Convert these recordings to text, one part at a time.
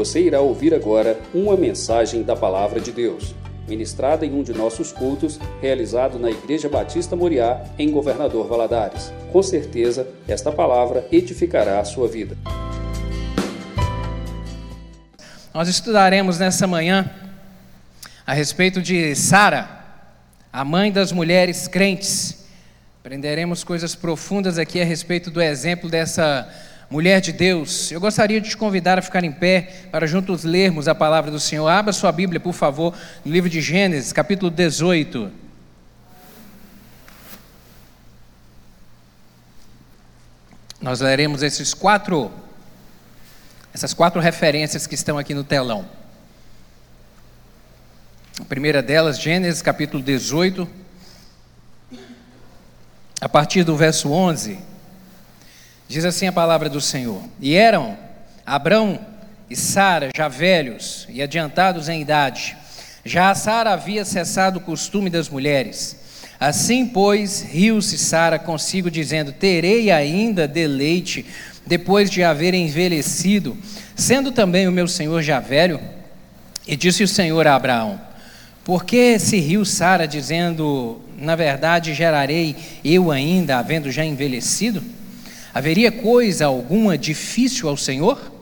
Você irá ouvir agora uma mensagem da Palavra de Deus, ministrada em um de nossos cultos, realizado na Igreja Batista Moriá, em Governador Valadares. Com certeza, esta palavra edificará a sua vida. Nós estudaremos nessa manhã a respeito de Sara, a mãe das mulheres crentes. Aprenderemos coisas profundas aqui a respeito do exemplo dessa mulher de Deus, eu gostaria de te convidar a ficar em pé para juntos lermos a palavra do Senhor. Abra sua Bíblia, por favor, no livro de Gênesis, capítulo 18. Nós leremos esses quatro, essas quatro referências que estão aqui no telão. A primeira delas, Gênesis capítulo 18, a partir do verso 11. Diz assim a palavra do Senhor: E eram Abrão e Sara já velhos e adiantados em idade. Já Sara havia cessado o costume das mulheres. Assim, pois, riu-se Sara consigo, dizendo: Terei ainda deleite depois de haver envelhecido, sendo também o meu senhor já velho? E disse o Senhor a Abraão: Por que se riu Sara, dizendo: Na verdade, gerarei eu ainda, havendo já envelhecido? Haveria coisa alguma difícil ao Senhor?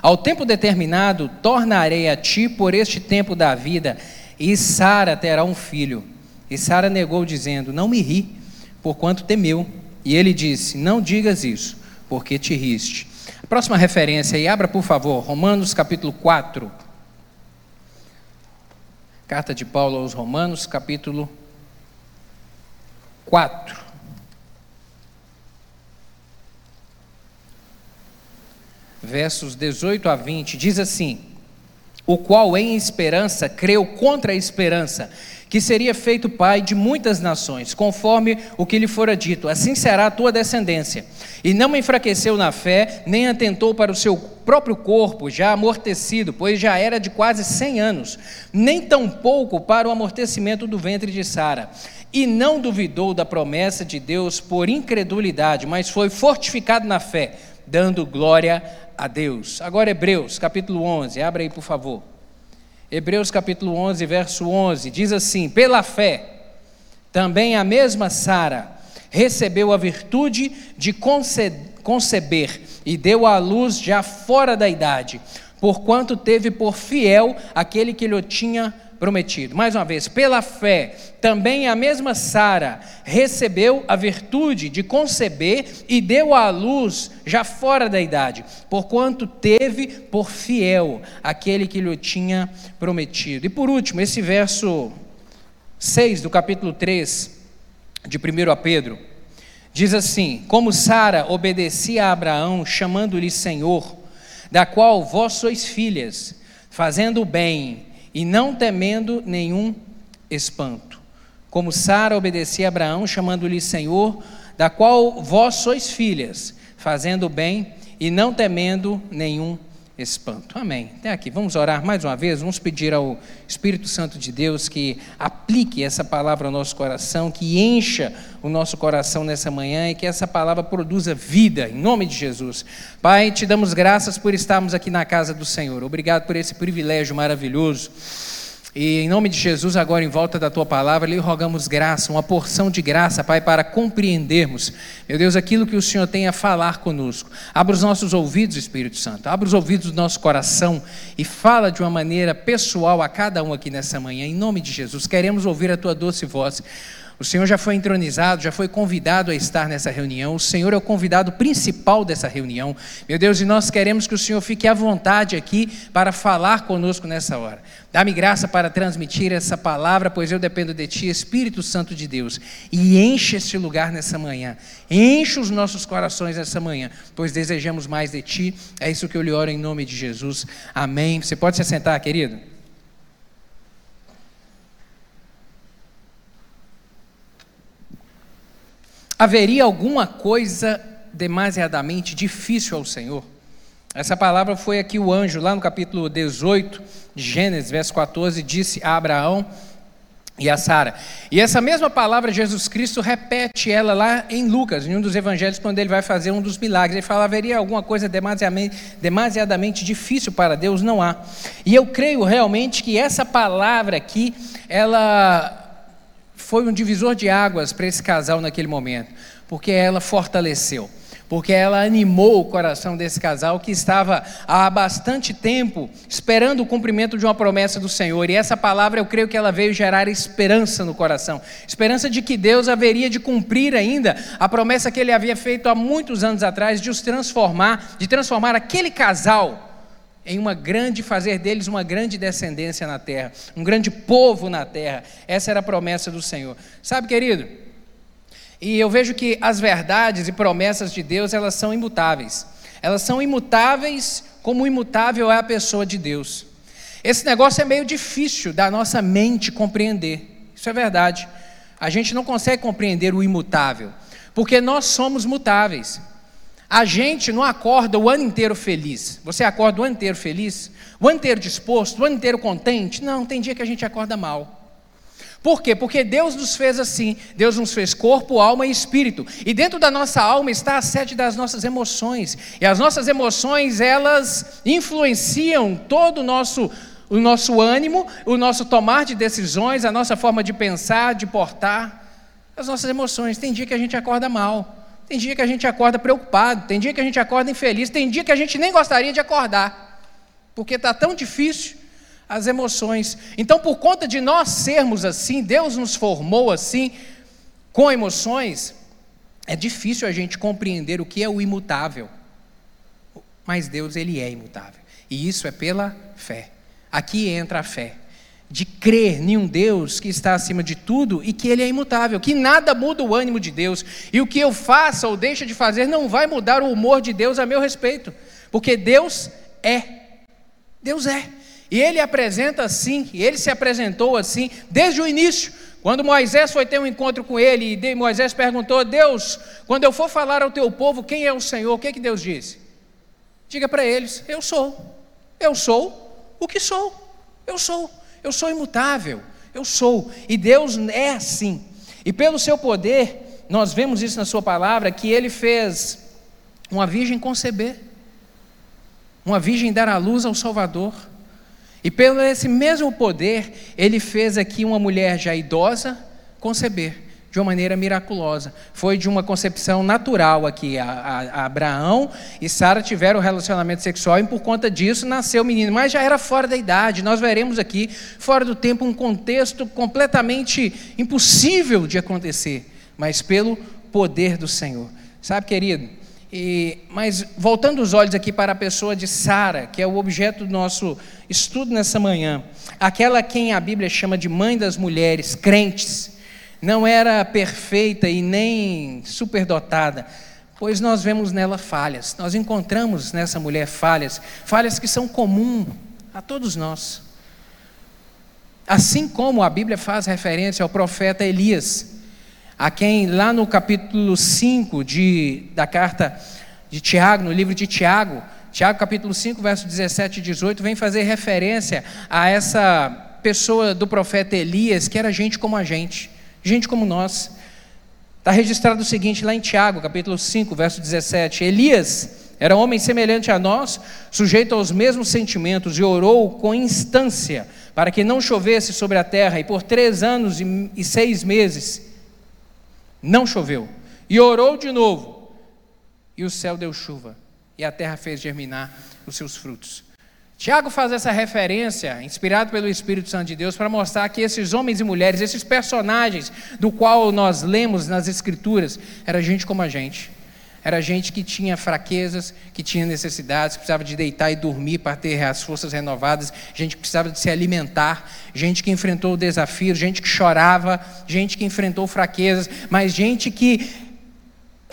Ao tempo determinado, tornarei a ti por este tempo da vida, e Sara terá um filho. E Sara negou, dizendo: Não me ri, porquanto temeu. E ele disse: Não digas isso, porque te riste. A próxima referência aí, abra por favor, Romanos capítulo 4. Carta de Paulo aos Romanos, capítulo 4. Versos 18 a 20, diz assim: O qual em esperança creu contra a esperança, que seria feito pai de muitas nações, conforme o que lhe fora dito: Assim será a tua descendência. E não enfraqueceu na fé, nem atentou para o seu próprio corpo, já amortecido, pois já era de quase cem anos, nem tampouco para o amortecimento do ventre de Sara. E não duvidou da promessa de Deus por incredulidade, mas foi fortificado na fé, dando glória a Deus. Agora, Hebreus, capítulo 11, abra aí, por favor. Hebreus, capítulo 11, verso 11, diz assim: Pela fé, também a mesma Sara recebeu a virtude de conceber e deu à luz já fora da idade, porquanto teve por fiel aquele que lhe tinha prometido. Mais uma vez, pela fé, também a mesma Sara recebeu a virtude de conceber e deu à luz já fora da idade, porquanto teve por fiel aquele que lhe tinha prometido. E por último, esse verso 6 do capítulo 3 de 1 Pedro, diz assim: Como Sara obedecia a Abraão, chamando-lhe Senhor, da qual vós sois filhas, fazendo o bem e não temendo nenhum espanto. Como Sara obedecia a Abraão, chamando-lhe Senhor, da qual vós sois filhas, fazendo o bem e não temendo nenhum espanto espanto. Amém. Até aqui. Vamos orar mais uma vez. Vamos pedir ao Espírito Santo de Deus que aplique essa palavra ao nosso coração, que encha o nosso coração nessa manhã e que essa palavra produza vida, em nome de Jesus. Pai, te damos graças por estarmos aqui na casa do Senhor. Obrigado por esse privilégio maravilhoso. E em nome de Jesus, agora em volta da tua palavra, lhe rogamos graça, uma porção de graça, Pai, para compreendermos, meu Deus, aquilo que o Senhor tem a falar conosco. Abra os nossos ouvidos, Espírito Santo, abra os ouvidos do nosso coração e fala de uma maneira pessoal a cada um aqui nessa manhã, em nome de Jesus. Queremos ouvir a tua doce voz. O Senhor já foi entronizado, já foi convidado a estar nessa reunião. O Senhor é o convidado principal dessa reunião. Meu Deus, e nós queremos que o Senhor fique à vontade aqui para falar conosco nessa hora. Dá-me graça para transmitir essa palavra, pois eu dependo de Ti, Espírito Santo de Deus. E enche este lugar nessa manhã. Enche os nossos corações nessa manhã, pois desejamos mais de Ti. É isso que eu lhe oro em nome de Jesus. Amém. Você pode se assentar, querido? Haveria alguma coisa demasiadamente difícil ao Senhor? Essa palavra foi aqui o anjo, lá no capítulo 18 de Gênesis, verso 14, disse a Abraão: e a Sara. E essa mesma palavra Jesus Cristo repete ela lá em Lucas, em um dos evangelhos, quando ele vai fazer um dos milagres. Ele fala: haveria alguma coisa demasiadamente, demasiadamente difícil para Deus? Não há. E eu creio realmente que essa palavra aqui, ela foi um divisor de águas para esse casal naquele momento, porque ela fortaleceu porque ela animou o coração desse casal que estava há bastante tempo esperando o cumprimento de uma promessa do Senhor. E essa palavra eu creio que ela veio gerar esperança no coração esperança de que Deus haveria de cumprir ainda a promessa que ele havia feito há muitos anos atrás de os transformar, de transformar aquele casal em uma grande, fazer deles uma grande descendência na terra, um grande povo na terra. Essa era a promessa do Senhor. Sabe, querido? E eu vejo que as verdades e promessas de Deus, elas são imutáveis. Elas são imutáveis como imutável é a pessoa de Deus. Esse negócio é meio difícil da nossa mente compreender. Isso é verdade. A gente não consegue compreender o imutável, porque nós somos mutáveis. A gente não acorda o ano inteiro feliz. Você acorda o ano inteiro feliz? O ano inteiro disposto? O ano inteiro contente? Não, tem dia que a gente acorda mal. Por quê? Porque Deus nos fez assim. Deus nos fez corpo, alma e espírito. E dentro da nossa alma está a sede das nossas emoções. E as nossas emoções, elas influenciam todo o nosso o nosso ânimo, o nosso tomar de decisões, a nossa forma de pensar, de portar, as nossas emoções. Tem dia que a gente acorda mal, tem dia que a gente acorda preocupado, tem dia que a gente acorda infeliz, tem dia que a gente nem gostaria de acordar, porque está tão difícil as emoções. Então, por conta de nós sermos assim, Deus nos formou assim, com emoções, é difícil a gente compreender o que é o imutável. Mas Deus, Ele é imutável. E isso é pela fé. Aqui entra a fé. De crer em um Deus que está acima de tudo e que Ele é imutável, que nada muda o ânimo de Deus. E o que eu faça ou deixe de fazer não vai mudar o humor de Deus a meu respeito. Porque Deus é. Deus é. E ele apresenta assim, ele se apresentou assim, desde o início. Quando Moisés foi ter um encontro com ele, e Moisés perguntou: Deus, quando eu for falar ao teu povo quem é o Senhor, o que, é que Deus disse? Diga para eles: Eu sou, eu sou o que sou, eu sou, eu sou imutável, eu sou. E Deus é assim. E pelo seu poder, nós vemos isso na Sua palavra, que Ele fez uma virgem conceber, uma virgem dar à luz ao Salvador. E pelo esse mesmo poder, ele fez aqui uma mulher já idosa conceber de uma maneira miraculosa. Foi de uma concepção natural aqui. A, a, a Abraão e Sara tiveram um relacionamento sexual e por conta disso nasceu o menino, mas já era fora da idade. Nós veremos aqui, fora do tempo, um contexto completamente impossível de acontecer, mas pelo poder do Senhor. Sabe, querido? E, mas voltando os olhos aqui para a pessoa de Sara, que é o objeto do nosso estudo nessa manhã, aquela quem a Bíblia chama de mãe das mulheres, crentes, não era perfeita e nem superdotada, pois nós vemos nela falhas, nós encontramos nessa mulher falhas, falhas que são comuns a todos nós. Assim como a Bíblia faz referência ao profeta Elias, a quem lá no capítulo 5 de, da carta de Tiago, no livro de Tiago, Tiago capítulo 5, verso 17 e 18, vem fazer referência a essa pessoa do profeta Elias, que era gente como a gente, gente como nós. Está registrado o seguinte lá em Tiago, capítulo 5, verso 17: Elias era homem semelhante a nós, sujeito aos mesmos sentimentos, e orou com instância para que não chovesse sobre a terra, e por três anos e seis meses não choveu. E orou de novo, e o céu deu chuva, e a terra fez germinar os seus frutos. Tiago faz essa referência, inspirado pelo Espírito Santo de Deus, para mostrar que esses homens e mulheres, esses personagens do qual nós lemos nas Escrituras, era gente como a gente. Era gente que tinha fraquezas, que tinha necessidades, precisava de deitar e dormir para ter as forças renovadas, gente que precisava de se alimentar, gente que enfrentou o desafio, gente que chorava, gente que enfrentou fraquezas, mas gente que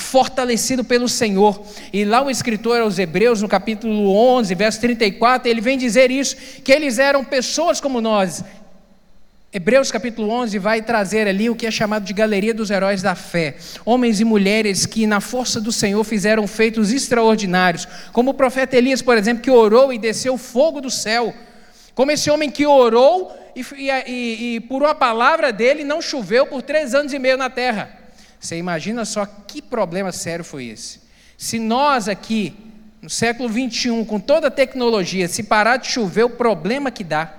fortalecido pelo Senhor. E lá o escritor aos Hebreus, no capítulo 11, verso 34, ele vem dizer isso, que eles eram pessoas como nós, Hebreus capítulo 11 vai trazer ali o que é chamado de galeria dos heróis da fé. Homens e mulheres que, na força do Senhor, fizeram feitos extraordinários. Como o profeta Elias, por exemplo, que orou e desceu fogo do céu. Como esse homem que orou e, e, e por uma palavra dele não choveu por três anos e meio na terra. Você imagina só que problema sério foi esse? Se nós aqui, no século 21, com toda a tecnologia, se parar de chover, o problema que dá.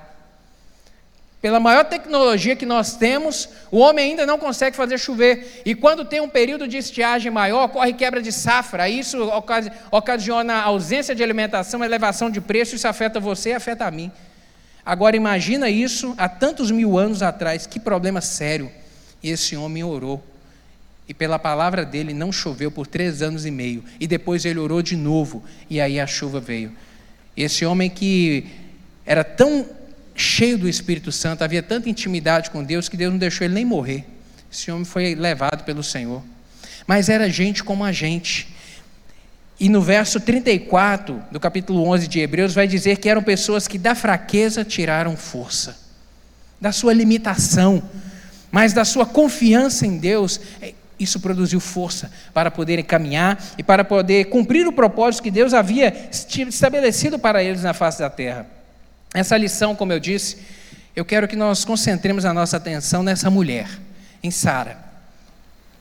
Pela maior tecnologia que nós temos, o homem ainda não consegue fazer chover. E quando tem um período de estiagem maior, ocorre quebra de safra. Isso ocasiona ausência de alimentação, elevação de preço. Isso afeta você e afeta a mim. Agora imagina isso há tantos mil anos atrás. Que problema sério. E esse homem orou. E pela palavra dele não choveu por três anos e meio. E depois ele orou de novo. E aí a chuva veio. Esse homem que era tão cheio do Espírito Santo, havia tanta intimidade com Deus que Deus não deixou ele nem morrer. Esse homem foi levado pelo Senhor. Mas era gente como a gente. E no verso 34 do capítulo 11 de Hebreus vai dizer que eram pessoas que da fraqueza tiraram força, da sua limitação, mas da sua confiança em Deus, isso produziu força para poderem caminhar e para poder cumprir o propósito que Deus havia estabelecido para eles na face da terra. Essa lição, como eu disse, eu quero que nós concentremos a nossa atenção nessa mulher, em Sara.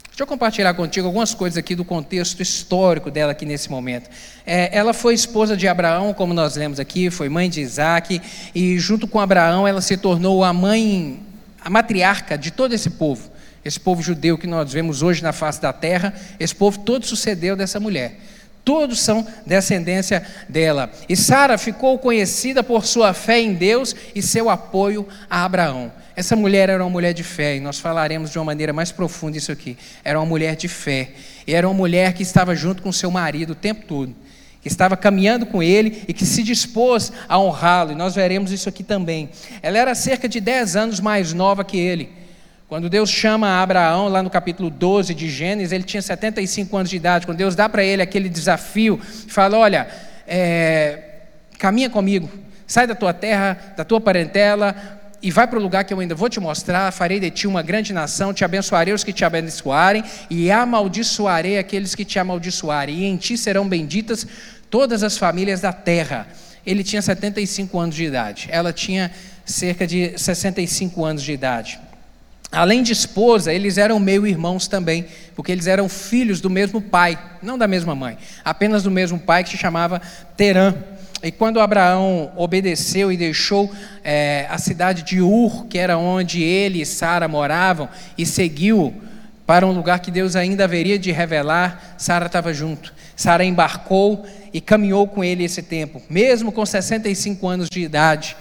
Deixa eu compartilhar contigo algumas coisas aqui do contexto histórico dela aqui nesse momento. É, ela foi esposa de Abraão, como nós lemos aqui, foi mãe de Isaac, e junto com Abraão ela se tornou a mãe, a matriarca de todo esse povo. Esse povo judeu que nós vemos hoje na face da terra, esse povo todo sucedeu dessa mulher. Todos são descendência dela. E Sara ficou conhecida por sua fé em Deus e seu apoio a Abraão. Essa mulher era uma mulher de fé, e nós falaremos de uma maneira mais profunda isso aqui. Era uma mulher de fé. E era uma mulher que estava junto com seu marido o tempo todo. Que estava caminhando com ele e que se dispôs a honrá-lo. E nós veremos isso aqui também. Ela era cerca de 10 anos mais nova que ele. Quando Deus chama Abraão, lá no capítulo 12 de Gênesis, ele tinha 75 anos de idade. Quando Deus dá para ele aquele desafio, fala: Olha, é, caminha comigo, sai da tua terra, da tua parentela, e vai para o lugar que eu ainda vou te mostrar. Farei de ti uma grande nação, te abençoarei os que te abençoarem, e amaldiçoarei aqueles que te amaldiçoarem, e em ti serão benditas todas as famílias da terra. Ele tinha 75 anos de idade, ela tinha cerca de 65 anos de idade. Além de esposa, eles eram meio irmãos também, porque eles eram filhos do mesmo pai, não da mesma mãe, apenas do mesmo pai que se chamava Terã. E quando Abraão obedeceu e deixou é, a cidade de Ur, que era onde ele e Sara moravam, e seguiu para um lugar que Deus ainda haveria de revelar, Sara estava junto. Sara embarcou e caminhou com ele esse tempo, mesmo com 65 anos de idade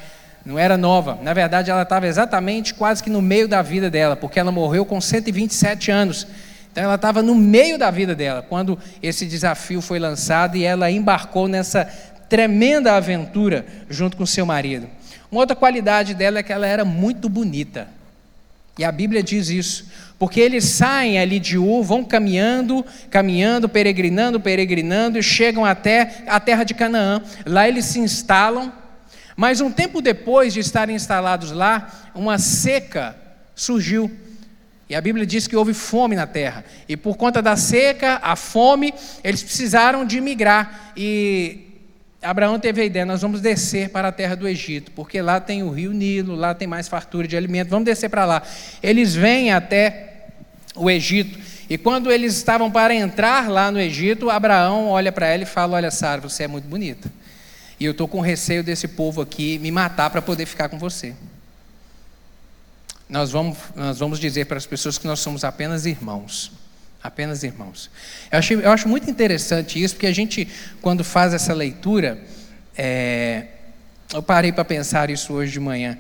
não era nova. Na verdade, ela estava exatamente quase que no meio da vida dela, porque ela morreu com 127 anos. Então, ela estava no meio da vida dela, quando esse desafio foi lançado e ela embarcou nessa tremenda aventura junto com seu marido. Uma outra qualidade dela é que ela era muito bonita. E a Bíblia diz isso. Porque eles saem ali de Ur, vão caminhando, caminhando, peregrinando, peregrinando, e chegam até a terra de Canaã. Lá eles se instalam mas um tempo depois de estarem instalados lá, uma seca surgiu. E a Bíblia diz que houve fome na terra. E por conta da seca, a fome, eles precisaram de migrar. E Abraão teve a ideia: nós vamos descer para a terra do Egito, porque lá tem o rio Nilo, lá tem mais fartura de alimento. Vamos descer para lá. Eles vêm até o Egito. E quando eles estavam para entrar lá no Egito, Abraão olha para ela e fala: Olha, Sara, você é muito bonita. E eu estou com receio desse povo aqui me matar para poder ficar com você. Nós vamos, nós vamos dizer para as pessoas que nós somos apenas irmãos. Apenas irmãos. Eu acho, eu acho muito interessante isso, porque a gente, quando faz essa leitura, é, eu parei para pensar isso hoje de manhã.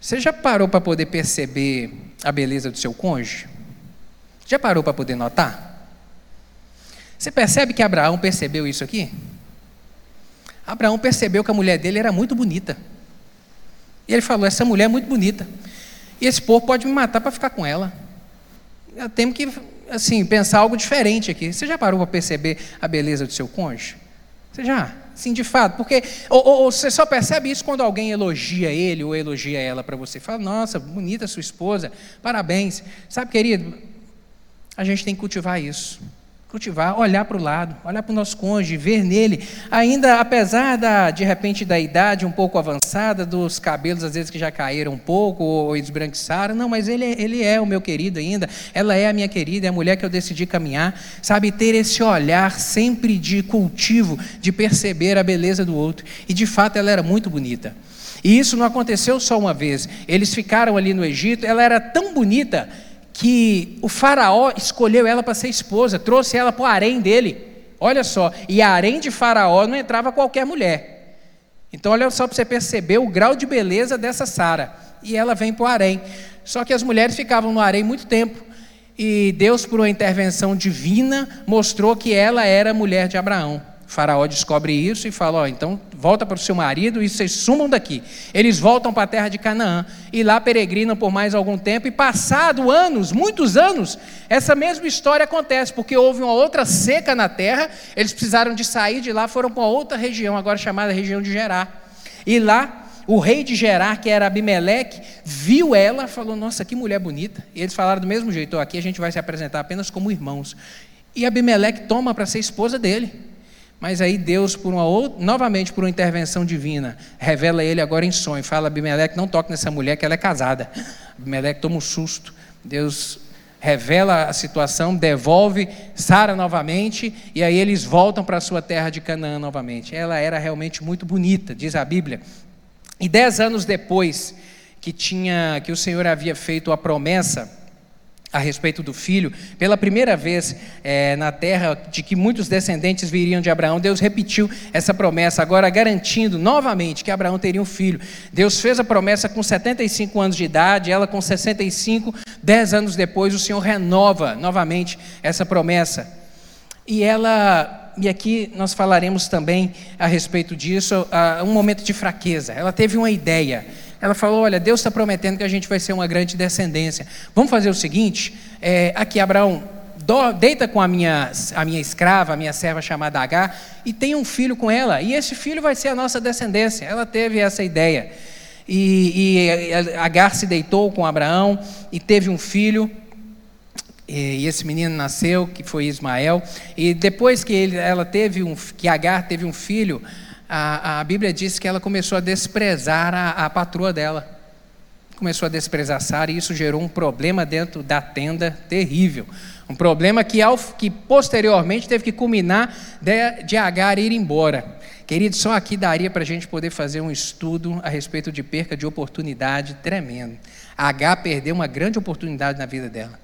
Você já parou para poder perceber a beleza do seu cônjuge? Já parou para poder notar? Você percebe que Abraão percebeu isso aqui? Abraão percebeu que a mulher dele era muito bonita. E ele falou: Essa mulher é muito bonita. E esse povo pode me matar para ficar com ela. Eu tenho que assim, pensar algo diferente aqui. Você já parou para perceber a beleza do seu cônjuge? Você já? Sim, de fato. Porque ou, ou, ou, você só percebe isso quando alguém elogia ele ou elogia ela para você. Fala, nossa, bonita sua esposa, parabéns. Sabe, querido, a gente tem que cultivar isso. Cultivar, olhar para o lado, olhar para o nosso cônjuge, ver nele, ainda apesar da, de repente da idade um pouco avançada, dos cabelos às vezes que já caíram um pouco ou esbranquiçaram, não, mas ele, ele é o meu querido ainda, ela é a minha querida, é a mulher que eu decidi caminhar, sabe, ter esse olhar sempre de cultivo, de perceber a beleza do outro, e de fato ela era muito bonita. E isso não aconteceu só uma vez. Eles ficaram ali no Egito, ela era tão bonita que o faraó escolheu ela para ser esposa, trouxe ela para o harém dele. Olha só, e harém de faraó não entrava qualquer mulher. Então olha só para você perceber o grau de beleza dessa Sara. E ela vem para o harém. Só que as mulheres ficavam no harém muito tempo. E Deus, por uma intervenção divina, mostrou que ela era mulher de Abraão. Faraó descobre isso e fala: Ó, então volta para o seu marido e vocês sumam daqui. Eles voltam para a terra de Canaã e lá peregrinam por mais algum tempo. E passado anos, muitos anos, essa mesma história acontece, porque houve uma outra seca na terra. Eles precisaram de sair de lá, foram para outra região, agora chamada região de Gerar. E lá o rei de Gerar, que era Abimeleque, viu ela, falou: Nossa, que mulher bonita. E eles falaram do mesmo jeito: Aqui a gente vai se apresentar apenas como irmãos. E Abimeleque toma para ser esposa dele. Mas aí Deus, por uma outra, novamente por uma intervenção divina, revela ele agora em sonho. Fala, Abimeleque, não toque nessa mulher que ela é casada. Abimeleque toma um susto. Deus revela a situação, devolve Sara novamente, e aí eles voltam para a sua terra de Canaã novamente. Ela era realmente muito bonita, diz a Bíblia. E dez anos depois que tinha que o Senhor havia feito a promessa a respeito do filho, pela primeira vez é, na terra de que muitos descendentes viriam de Abraão, Deus repetiu essa promessa, agora garantindo novamente que Abraão teria um filho. Deus fez a promessa com 75 anos de idade, ela com 65, 10 anos depois, o Senhor renova novamente essa promessa. E ela, e aqui nós falaremos também a respeito disso, um momento de fraqueza. Ela teve uma ideia. Ela falou: Olha, Deus está prometendo que a gente vai ser uma grande descendência. Vamos fazer o seguinte: é, aqui, Abraão, do, deita com a minha, a minha escrava, a minha serva chamada Agar, e tem um filho com ela. E esse filho vai ser a nossa descendência. Ela teve essa ideia. E, e Agar se deitou com Abraão e teve um filho. E esse menino nasceu, que foi Ismael. E depois que ele, ela teve um, que Agar teve um filho, a, a Bíblia diz que ela começou a desprezar a, a patroa dela. Começou a desprezar Sara e isso gerou um problema dentro da tenda terrível. Um problema que, ao, que posteriormente teve que culminar de, de Agar ir embora. Querido, só aqui daria para a gente poder fazer um estudo a respeito de perca de oportunidade tremendo. Agar perdeu uma grande oportunidade na vida dela.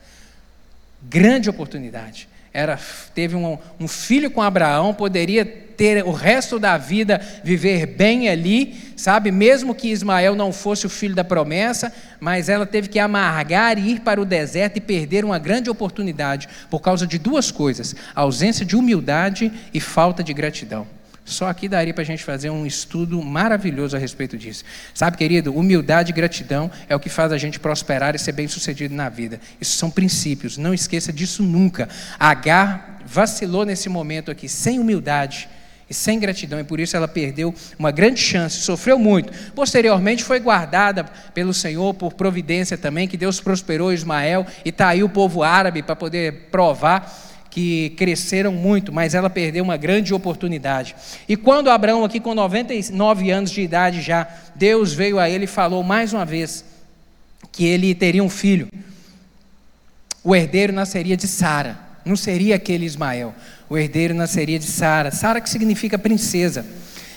Grande oportunidade era, teve um, um filho com Abraão, poderia ter o resto da vida viver bem ali, sabe? Mesmo que Ismael não fosse o filho da promessa, mas ela teve que amargar e ir para o deserto e perder uma grande oportunidade por causa de duas coisas: ausência de humildade e falta de gratidão. Só aqui daria para a gente fazer um estudo maravilhoso a respeito disso. Sabe, querido, humildade e gratidão é o que faz a gente prosperar e ser bem sucedido na vida. Isso são princípios, não esqueça disso nunca. Agar vacilou nesse momento aqui, sem humildade e sem gratidão, e por isso ela perdeu uma grande chance, sofreu muito. Posteriormente foi guardada pelo Senhor por providência também, que Deus prosperou Ismael e está aí o povo árabe para poder provar que cresceram muito, mas ela perdeu uma grande oportunidade. E quando Abraão, aqui com 99 anos de idade já, Deus veio a ele e falou mais uma vez que ele teria um filho. O herdeiro nasceria de Sara, não seria aquele Ismael. O herdeiro nasceria de Sara. Sara que significa princesa.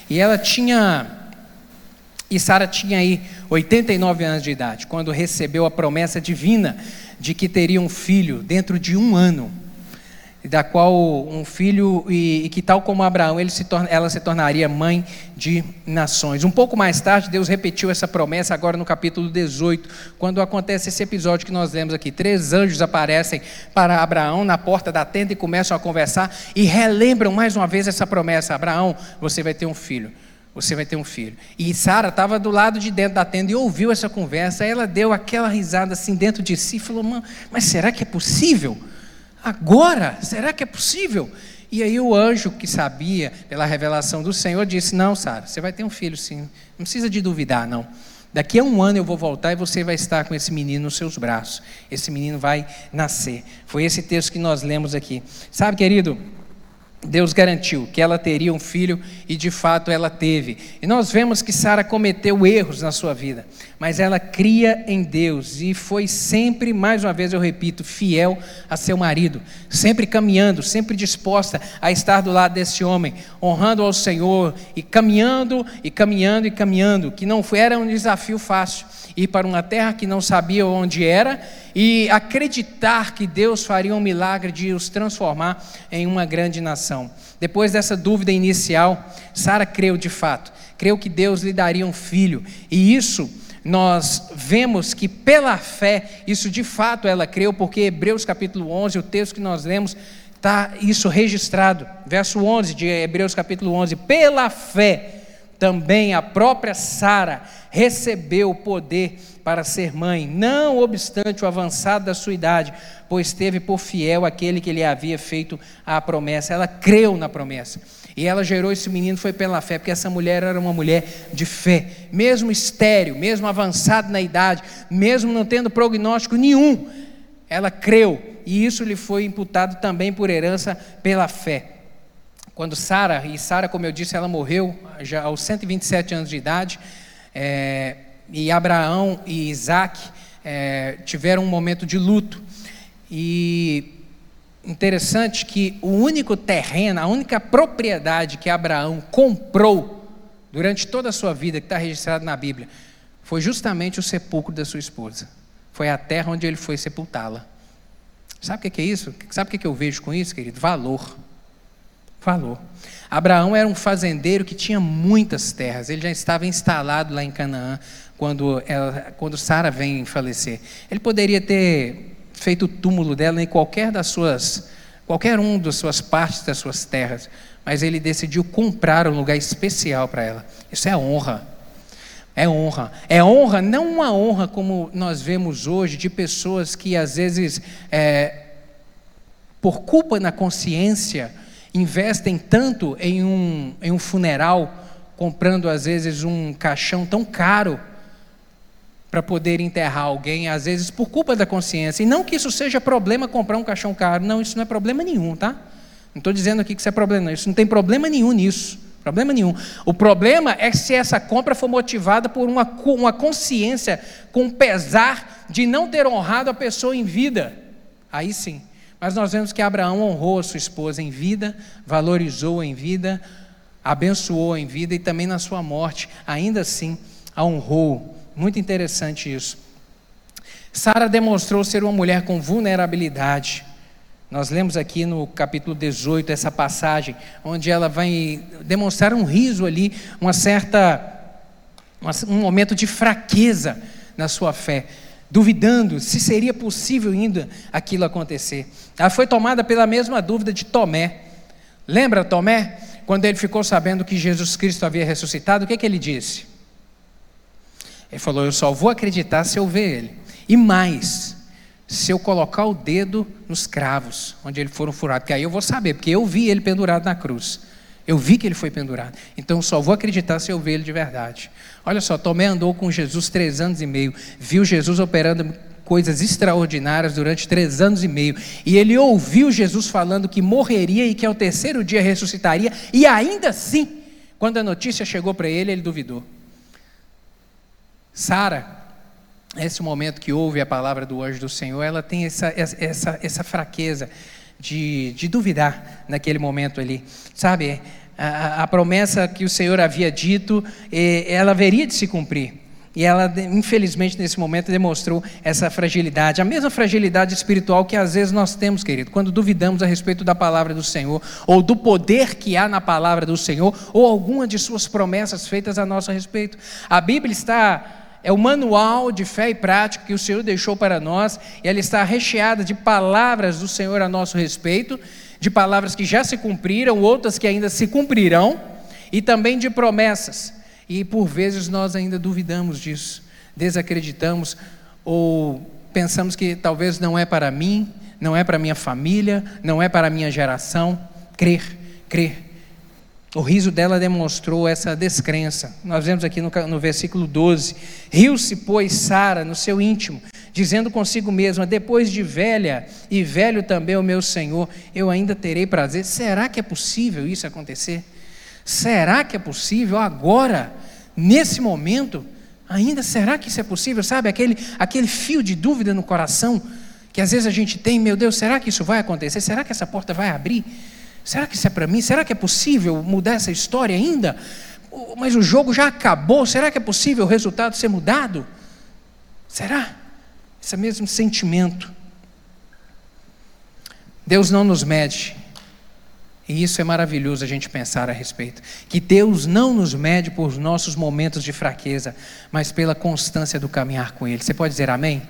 E ela tinha e Sara tinha aí 89 anos de idade, quando recebeu a promessa divina de que teria um filho dentro de um ano da qual um filho, e, e que tal como Abraão, se torna, ela se tornaria mãe de nações. Um pouco mais tarde, Deus repetiu essa promessa agora no capítulo 18, quando acontece esse episódio que nós lemos aqui. Três anjos aparecem para Abraão na porta da tenda e começam a conversar e relembram mais uma vez essa promessa: Abraão, você vai ter um filho. Você vai ter um filho. E Sara estava do lado de dentro da tenda e ouviu essa conversa. Ela deu aquela risada assim dentro de si e falou: Mas será que é possível? Agora? Será que é possível? E aí o anjo que sabia pela revelação do Senhor disse: Não, Sara, você vai ter um filho sim. Não precisa de duvidar, não. Daqui a um ano eu vou voltar e você vai estar com esse menino nos seus braços. Esse menino vai nascer. Foi esse texto que nós lemos aqui. Sabe, querido? Deus garantiu que ela teria um filho e de fato ela teve. E nós vemos que Sara cometeu erros na sua vida, mas ela cria em Deus e foi sempre, mais uma vez eu repito, fiel a seu marido, sempre caminhando, sempre disposta a estar do lado desse homem, honrando ao Senhor e caminhando e caminhando e caminhando, que não era um desafio fácil ir para uma terra que não sabia onde era e acreditar que Deus faria um milagre de os transformar em uma grande nação. Depois dessa dúvida inicial, Sara creu de fato, creu que Deus lhe daria um filho, e isso nós vemos que pela fé, isso de fato ela creu, porque Hebreus capítulo 11, o texto que nós lemos, está isso registrado, verso 11 de Hebreus capítulo 11: pela fé também a própria Sara recebeu o poder para ser mãe, não obstante o avançado da sua idade, pois teve por fiel aquele que lhe havia feito a promessa. Ela creu na promessa. E ela gerou esse menino foi pela fé, porque essa mulher era uma mulher de fé, mesmo estéril, mesmo avançado na idade, mesmo não tendo prognóstico nenhum, ela creu, e isso lhe foi imputado também por herança pela fé. Quando Sara, e Sara, como eu disse, ela morreu já aos 127 anos de idade, é, e Abraão e Isaac é, tiveram um momento de luto. E interessante que o único terreno, a única propriedade que Abraão comprou durante toda a sua vida, que está registrado na Bíblia, foi justamente o sepulcro da sua esposa. Foi a terra onde ele foi sepultá-la. Sabe o que é isso? Sabe o que eu vejo com isso, querido? Valor. Falou. Abraão era um fazendeiro que tinha muitas terras. Ele já estava instalado lá em Canaã quando, quando Sara vem falecer. Ele poderia ter feito o túmulo dela em qualquer das suas, qualquer um das suas partes das suas terras, mas ele decidiu comprar um lugar especial para ela. Isso é honra. É honra. É honra, não uma honra como nós vemos hoje de pessoas que às vezes, é, por culpa na consciência, investem tanto em um, em um funeral, comprando às vezes um caixão tão caro para poder enterrar alguém, às vezes por culpa da consciência. E não que isso seja problema comprar um caixão caro, não, isso não é problema nenhum, tá? Não estou dizendo aqui que isso é problema, não. Isso não tem problema nenhum nisso. Problema nenhum. O problema é se essa compra for motivada por uma, uma consciência com pesar de não ter honrado a pessoa em vida. Aí sim. Mas nós vemos que Abraão honrou a sua esposa em vida, valorizou em vida, abençoou em vida e também na sua morte, ainda assim, a honrou. Muito interessante isso. Sara demonstrou ser uma mulher com vulnerabilidade. Nós lemos aqui no capítulo 18 essa passagem, onde ela vai demonstrar um riso ali, uma certa, um momento de fraqueza na sua fé duvidando se seria possível ainda aquilo acontecer. Ela foi tomada pela mesma dúvida de Tomé. Lembra Tomé? Quando ele ficou sabendo que Jesus Cristo havia ressuscitado, o que, que ele disse? Ele falou: Eu só vou acreditar se eu ver ele. E mais, se eu colocar o dedo nos cravos, onde eles foram furados, que aí eu vou saber, porque eu vi ele pendurado na cruz. Eu vi que ele foi pendurado. Então só vou acreditar se eu ver ele de verdade. Olha só, Tomé andou com Jesus três anos e meio, viu Jesus operando coisas extraordinárias durante três anos e meio. E ele ouviu Jesus falando que morreria e que ao terceiro dia ressuscitaria, e ainda assim, quando a notícia chegou para ele, ele duvidou. Sara, esse momento que ouve a palavra do anjo do Senhor, ela tem essa, essa, essa fraqueza de, de duvidar naquele momento ali. Sabe, a, a, promessa que o Senhor havia dito, ela haveria de se cumprir. E ela, infelizmente, nesse momento demonstrou essa fragilidade, a mesma fragilidade espiritual que às vezes nós temos, querido, quando duvidamos a respeito da palavra do Senhor, ou do poder que há na palavra do Senhor, ou alguma de suas promessas feitas a nosso respeito. A Bíblia está é o manual de fé e prática que o Senhor deixou para nós, e ela está recheada de palavras do Senhor a nosso respeito, de palavras que já se cumpriram, outras que ainda se cumprirão, e também de promessas. E por vezes nós ainda duvidamos disso, desacreditamos ou pensamos que talvez não é para mim, não é para minha família, não é para minha geração. Crer, crer. O riso dela demonstrou essa descrença. Nós vemos aqui no, no versículo 12: Riu-se, pois, Sara no seu íntimo, dizendo consigo mesma: Depois de velha e velho também o meu senhor, eu ainda terei prazer. Será que é possível isso acontecer? Será que é possível agora, nesse momento? Ainda será que isso é possível? Sabe, aquele, aquele fio de dúvida no coração que às vezes a gente tem: Meu Deus, será que isso vai acontecer? Será que essa porta vai abrir? Será que isso é para mim? Será que é possível mudar essa história ainda? Mas o jogo já acabou. Será que é possível o resultado ser mudado? Será? Esse mesmo sentimento. Deus não nos mede. E isso é maravilhoso a gente pensar a respeito. Que Deus não nos mede por nossos momentos de fraqueza, mas pela constância do caminhar com Ele. Você pode dizer amém?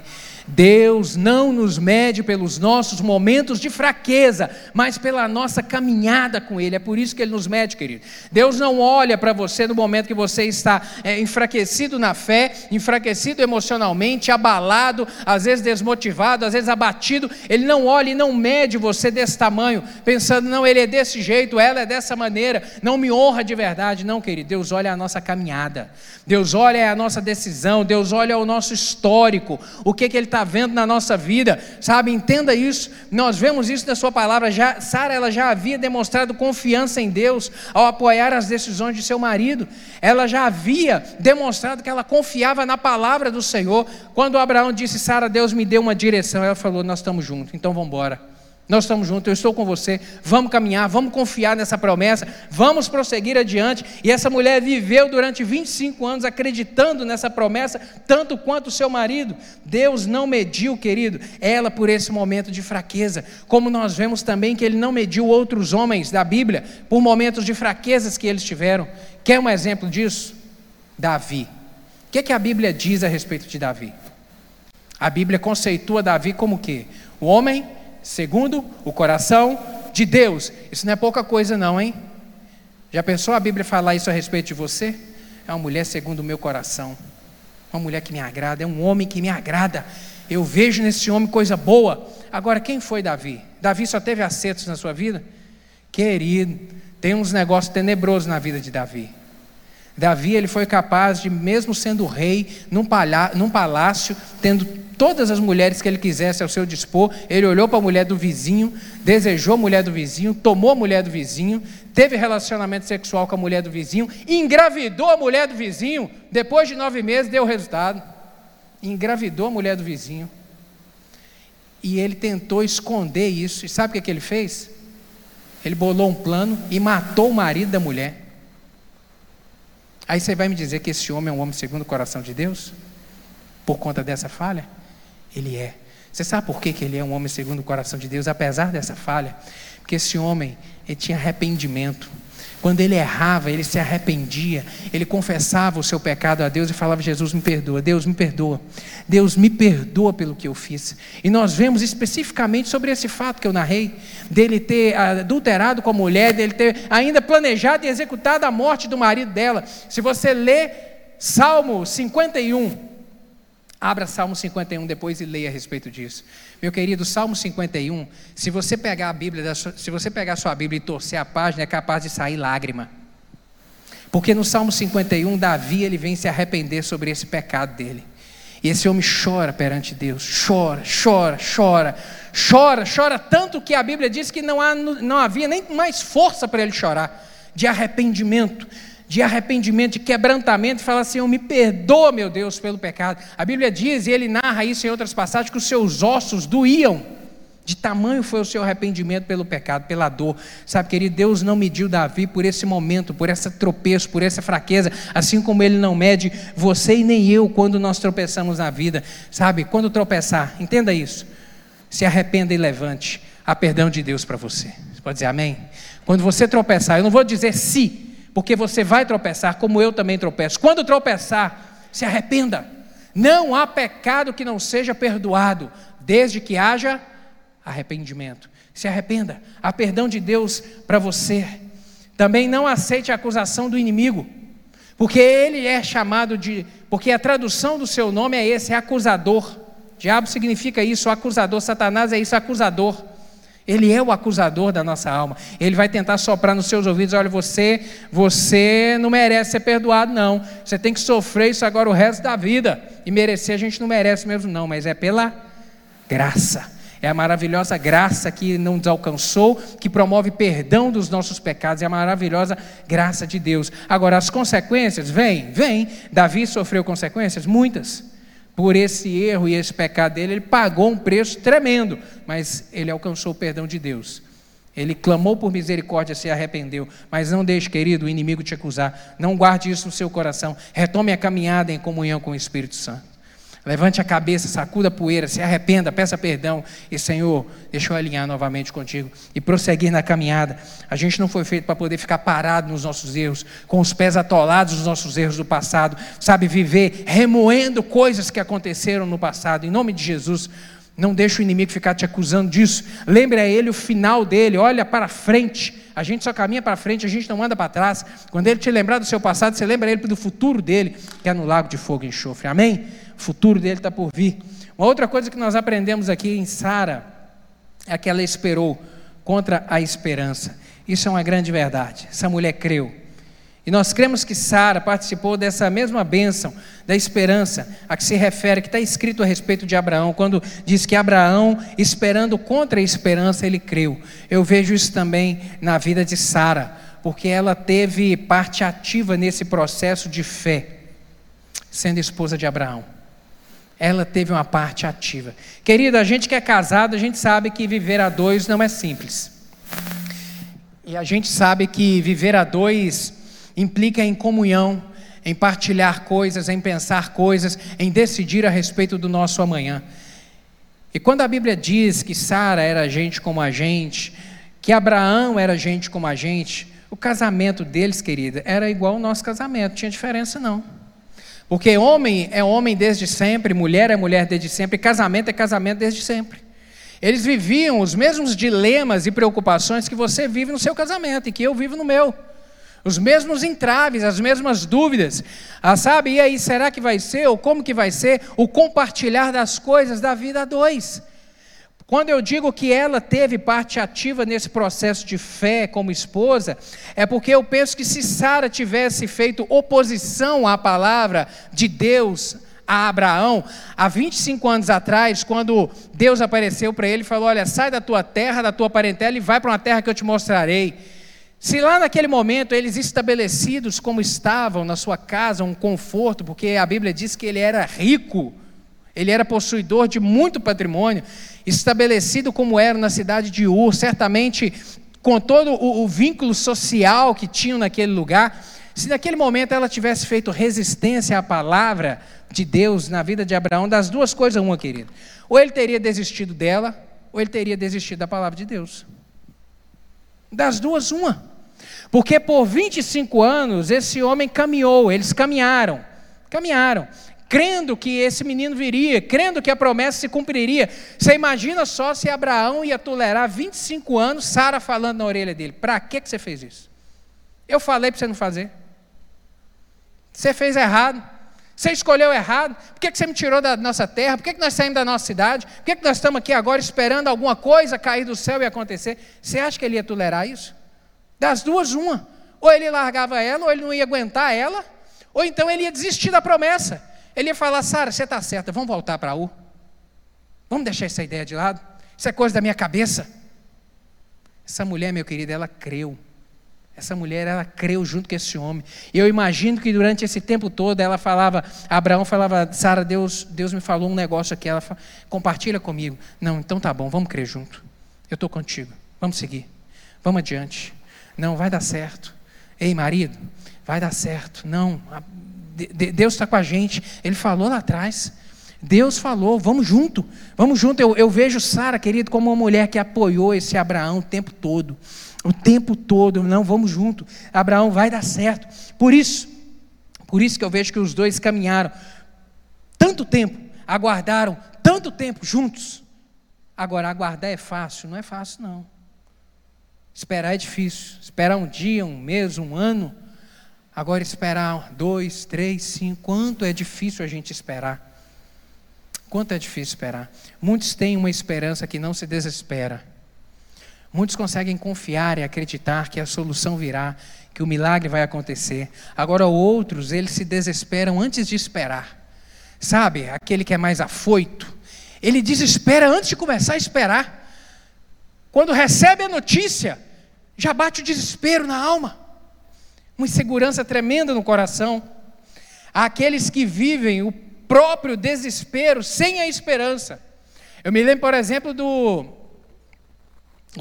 Deus não nos mede pelos nossos momentos de fraqueza, mas pela nossa caminhada com Ele. É por isso que Ele nos mede, querido. Deus não olha para você no momento que você está é, enfraquecido na fé, enfraquecido emocionalmente, abalado, às vezes desmotivado, às vezes abatido. Ele não olha e não mede você desse tamanho, pensando, não, ele é desse jeito, ela é dessa maneira, não me honra de verdade. Não, querido. Deus olha a nossa caminhada, Deus olha a nossa decisão, Deus olha o nosso histórico, o que, que Ele está está vendo na nossa vida, sabe? Entenda isso. Nós vemos isso na sua palavra. Já Sara ela já havia demonstrado confiança em Deus ao apoiar as decisões de seu marido. Ela já havia demonstrado que ela confiava na palavra do Senhor. Quando Abraão disse: "Sara, Deus me deu uma direção", ela falou: "Nós estamos juntos. Então vamos embora." Nós estamos juntos, eu estou com você. Vamos caminhar, vamos confiar nessa promessa, vamos prosseguir adiante. E essa mulher viveu durante 25 anos acreditando nessa promessa, tanto quanto o seu marido. Deus não mediu, querido, ela por esse momento de fraqueza. Como nós vemos também que ele não mediu outros homens da Bíblia por momentos de fraquezas que eles tiveram. Quer um exemplo disso? Davi. O que, é que a Bíblia diz a respeito de Davi? A Bíblia conceitua Davi como o quê? O homem segundo o coração de Deus. Isso não é pouca coisa, não, hein? Já pensou a Bíblia falar isso a respeito de você? É uma mulher segundo o meu coração, uma mulher que me agrada, é um homem que me agrada. Eu vejo nesse homem coisa boa. Agora, quem foi Davi? Davi só teve acertos na sua vida? Querido, tem uns negócios tenebrosos na vida de Davi. Davi ele foi capaz de, mesmo sendo rei, num, palha, num palácio, tendo todas as mulheres que ele quisesse ao seu dispor. Ele olhou para a mulher do vizinho, desejou a mulher do vizinho, tomou a mulher do vizinho, teve relacionamento sexual com a mulher do vizinho, engravidou a mulher do vizinho. Depois de nove meses, deu resultado. Engravidou a mulher do vizinho. E ele tentou esconder isso. E sabe o que, que ele fez? Ele bolou um plano e matou o marido da mulher. Aí você vai me dizer que esse homem é um homem segundo o coração de Deus? Por conta dessa falha? Ele é. Você sabe por que, que ele é um homem segundo o coração de Deus, apesar dessa falha? Porque esse homem, ele tinha arrependimento. Quando ele errava, ele se arrependia, ele confessava o seu pecado a Deus e falava: Jesus me perdoa, Deus me perdoa, Deus me perdoa pelo que eu fiz. E nós vemos especificamente sobre esse fato que eu narrei, dele ter adulterado com a mulher, dele ter ainda planejado e executado a morte do marido dela. Se você lê Salmo 51, Abra Salmo 51 depois e leia a respeito disso. Meu querido, Salmo 51, se você pegar a Bíblia, se você pegar a sua Bíblia e torcer a página, é capaz de sair lágrima. Porque no Salmo 51, Davi ele vem se arrepender sobre esse pecado dele. E esse homem chora perante Deus, chora, chora, chora, chora, chora tanto que a Bíblia diz que não, há, não havia nem mais força para ele chorar, de arrependimento, de arrependimento, de quebrantamento, e fala assim: Me perdoa, meu Deus, pelo pecado. A Bíblia diz, e ele narra isso em outras passagens, que os seus ossos doíam. De tamanho foi o seu arrependimento pelo pecado, pela dor. Sabe, querido, Deus não mediu Davi por esse momento, por esse tropeço, por essa fraqueza, assim como Ele não mede você e nem eu quando nós tropeçamos na vida. Sabe, quando tropeçar, entenda isso. Se arrependa e levante. Há perdão de Deus para você. Você pode dizer amém? Quando você tropeçar, eu não vou dizer se, porque você vai tropeçar, como eu também tropeço. Quando tropeçar, se arrependa. Não há pecado que não seja perdoado, desde que haja arrependimento. Se arrependa, há perdão de Deus para você. Também não aceite a acusação do inimigo, porque ele é chamado de. Porque a tradução do seu nome é esse, é acusador. Diabo significa isso, acusador. Satanás é isso, acusador. Ele é o acusador da nossa alma. Ele vai tentar soprar nos seus ouvidos: olha, você, você não merece ser perdoado, não. Você tem que sofrer isso agora o resto da vida. E merecer a gente não merece mesmo, não, mas é pela graça. É a maravilhosa graça que nos alcançou, que promove perdão dos nossos pecados, é a maravilhosa graça de Deus. Agora, as consequências, vem, vem. Davi sofreu consequências? Muitas. Por esse erro e esse pecado dele, ele pagou um preço tremendo, mas ele alcançou o perdão de Deus. Ele clamou por misericórdia, se arrependeu. Mas não deixe, querido, o inimigo te acusar. Não guarde isso no seu coração. Retome a caminhada em comunhão com o Espírito Santo. Levante a cabeça, sacuda a poeira, se arrependa, peça perdão e Senhor, deixa eu alinhar novamente contigo e prosseguir na caminhada. A gente não foi feito para poder ficar parado nos nossos erros, com os pés atolados nos nossos erros do passado, sabe, viver remoendo coisas que aconteceram no passado. Em nome de Jesus, não deixe o inimigo ficar te acusando disso. Lembre a ele o final dele, olha para frente. A gente só caminha para frente, a gente não anda para trás. Quando ele te lembrar do seu passado, você lembra ele do futuro dele, que é no lago de fogo e enxofre. Amém? O futuro dele está por vir. Uma outra coisa que nós aprendemos aqui em Sara é que ela esperou contra a esperança. Isso é uma grande verdade. Essa mulher creu. E nós cremos que Sara participou dessa mesma bênção da esperança a que se refere, que está escrito a respeito de Abraão, quando diz que Abraão, esperando contra a esperança, ele creu. Eu vejo isso também na vida de Sara, porque ela teve parte ativa nesse processo de fé, sendo esposa de Abraão ela teve uma parte ativa. Querido, a gente que é casado, a gente sabe que viver a dois não é simples. E a gente sabe que viver a dois implica em comunhão, em partilhar coisas, em pensar coisas, em decidir a respeito do nosso amanhã. E quando a Bíblia diz que Sara era gente como a gente, que Abraão era gente como a gente, o casamento deles, querida, era igual ao nosso casamento, não tinha diferença não. Porque homem é homem desde sempre, mulher é mulher desde sempre, casamento é casamento desde sempre. Eles viviam os mesmos dilemas e preocupações que você vive no seu casamento e que eu vivo no meu. Os mesmos entraves, as mesmas dúvidas. Ah, sabe? E aí, será que vai ser? Ou como que vai ser? O compartilhar das coisas da vida a dois. Quando eu digo que ela teve parte ativa nesse processo de fé como esposa, é porque eu penso que se Sara tivesse feito oposição à palavra de Deus a Abraão, há 25 anos atrás, quando Deus apareceu para ele e falou: Olha, sai da tua terra, da tua parentela e vai para uma terra que eu te mostrarei. Se lá naquele momento eles estabelecidos como estavam na sua casa, um conforto, porque a Bíblia diz que ele era rico, ele era possuidor de muito patrimônio, estabelecido como era na cidade de Ur, certamente com todo o, o vínculo social que tinham naquele lugar. Se naquele momento ela tivesse feito resistência à palavra de Deus na vida de Abraão, das duas coisas, uma, querido. Ou ele teria desistido dela, ou ele teria desistido da palavra de Deus. Das duas, uma. Porque por 25 anos esse homem caminhou, eles caminharam. Caminharam crendo que esse menino viria, crendo que a promessa se cumpriria. Você imagina só se Abraão ia tolerar 25 anos, Sara falando na orelha dele: Para que, você fez isso? Eu falei para você não fazer. Você fez errado. Você escolheu errado. Por que, que você me tirou da nossa terra? Por que, que nós saímos da nossa cidade? Por que, que nós estamos aqui agora esperando alguma coisa cair do céu e acontecer? Você acha que ele ia tolerar isso? Das duas, uma. Ou ele largava ela, ou ele não ia aguentar ela, ou então ele ia desistir da promessa. Ele ia falar: Sara, você está certa, vamos voltar para U. Vamos deixar essa ideia de lado. Isso é coisa da minha cabeça. Essa mulher, meu querido, ela creu. Essa mulher, ela creu junto com esse homem. Eu imagino que durante esse tempo todo ela falava, Abraão falava, Sara, Deus, Deus me falou um negócio aqui. Ela fala, compartilha comigo. Não, então tá bom, vamos crer junto. Eu estou contigo. Vamos seguir. Vamos adiante. Não, vai dar certo. Ei, marido, vai dar certo. Não, Deus está com a gente. Ele falou lá atrás. Deus falou, vamos junto, vamos junto. Eu, eu vejo Sara, querido, como uma mulher que apoiou esse Abraão o tempo todo. O tempo todo, não, vamos junto. Abraão vai dar certo. Por isso, por isso que eu vejo que os dois caminharam tanto tempo, aguardaram tanto tempo juntos. Agora, aguardar é fácil? Não é fácil, não. Esperar é difícil. Esperar um dia, um mês, um ano Agora, esperar dois, três, cinco, quanto é difícil a gente esperar. Quanto é difícil esperar. Muitos têm uma esperança que não se desespera. Muitos conseguem confiar e acreditar que a solução virá, que o milagre vai acontecer. Agora, outros, eles se desesperam antes de esperar. Sabe, aquele que é mais afoito, ele desespera antes de começar a esperar. Quando recebe a notícia, já bate o desespero na alma, uma insegurança tremenda no coração. Aqueles que vivem o próprio desespero sem a esperança. Eu me lembro, por exemplo, do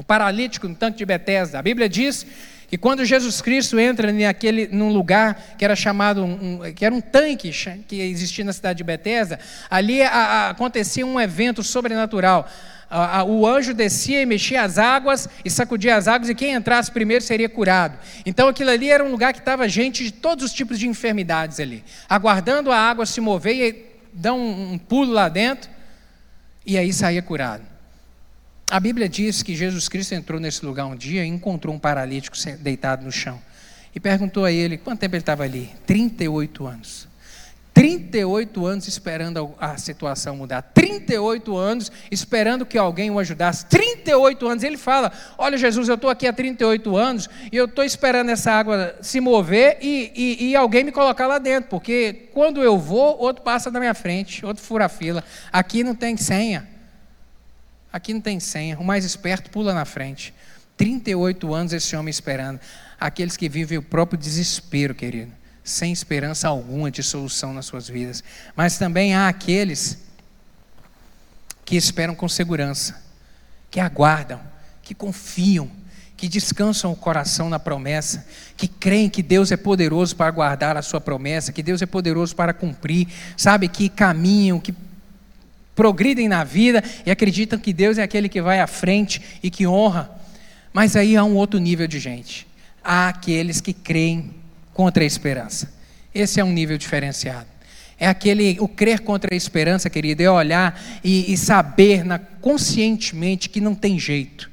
paralítico no tanque de Betesda. A Bíblia diz que quando Jesus Cristo entra naquele, num lugar que era chamado, um, que era um tanque que existia na cidade de Betesda, ali a, a, acontecia um evento sobrenatural. O anjo descia e mexia as águas e sacudia as águas, e quem entrasse primeiro seria curado. Então aquilo ali era um lugar que estava gente de todos os tipos de enfermidades ali, aguardando a água se mover e dar um, um pulo lá dentro, e aí saía curado. A Bíblia diz que Jesus Cristo entrou nesse lugar um dia e encontrou um paralítico deitado no chão. E perguntou a ele quanto tempo ele estava ali. 38 anos. 38 anos esperando a situação mudar. 38 anos esperando que alguém o ajudasse. 38 anos. Ele fala: Olha, Jesus, eu estou aqui há 38 anos e eu estou esperando essa água se mover e, e, e, alguém me colocar lá dentro. Porque quando eu vou, outro passa na minha frente, outro fura a fila. Aqui não tem senha. Aqui não tem senha. O mais esperto pula na frente. 38 anos esse homem esperando. Aqueles que vivem o próprio desespero, querido, sem esperança alguma de solução nas suas vidas. Mas também há aqueles que esperam com segurança, que aguardam, que confiam, que descansam o coração na promessa, que creem que Deus é poderoso para guardar a sua promessa, que Deus é poderoso para cumprir, sabe, que caminham, que progridem na vida e acreditam que Deus é aquele que vai à frente e que honra. Mas aí há um outro nível de gente. Há aqueles que creem contra a esperança. Esse é um nível diferenciado. É aquele, o crer contra a esperança, querido, é olhar e, e saber na, conscientemente que não tem jeito,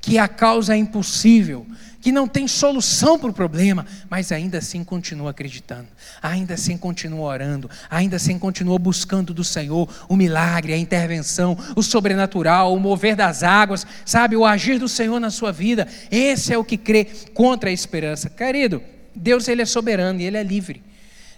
que a causa é impossível, que não tem solução para o problema, mas ainda assim continua acreditando, ainda assim continua orando, ainda assim continua buscando do Senhor o milagre, a intervenção, o sobrenatural, o mover das águas, sabe, o agir do Senhor na sua vida. Esse é o que crê contra a esperança. Querido, Deus ele é soberano e ele é livre.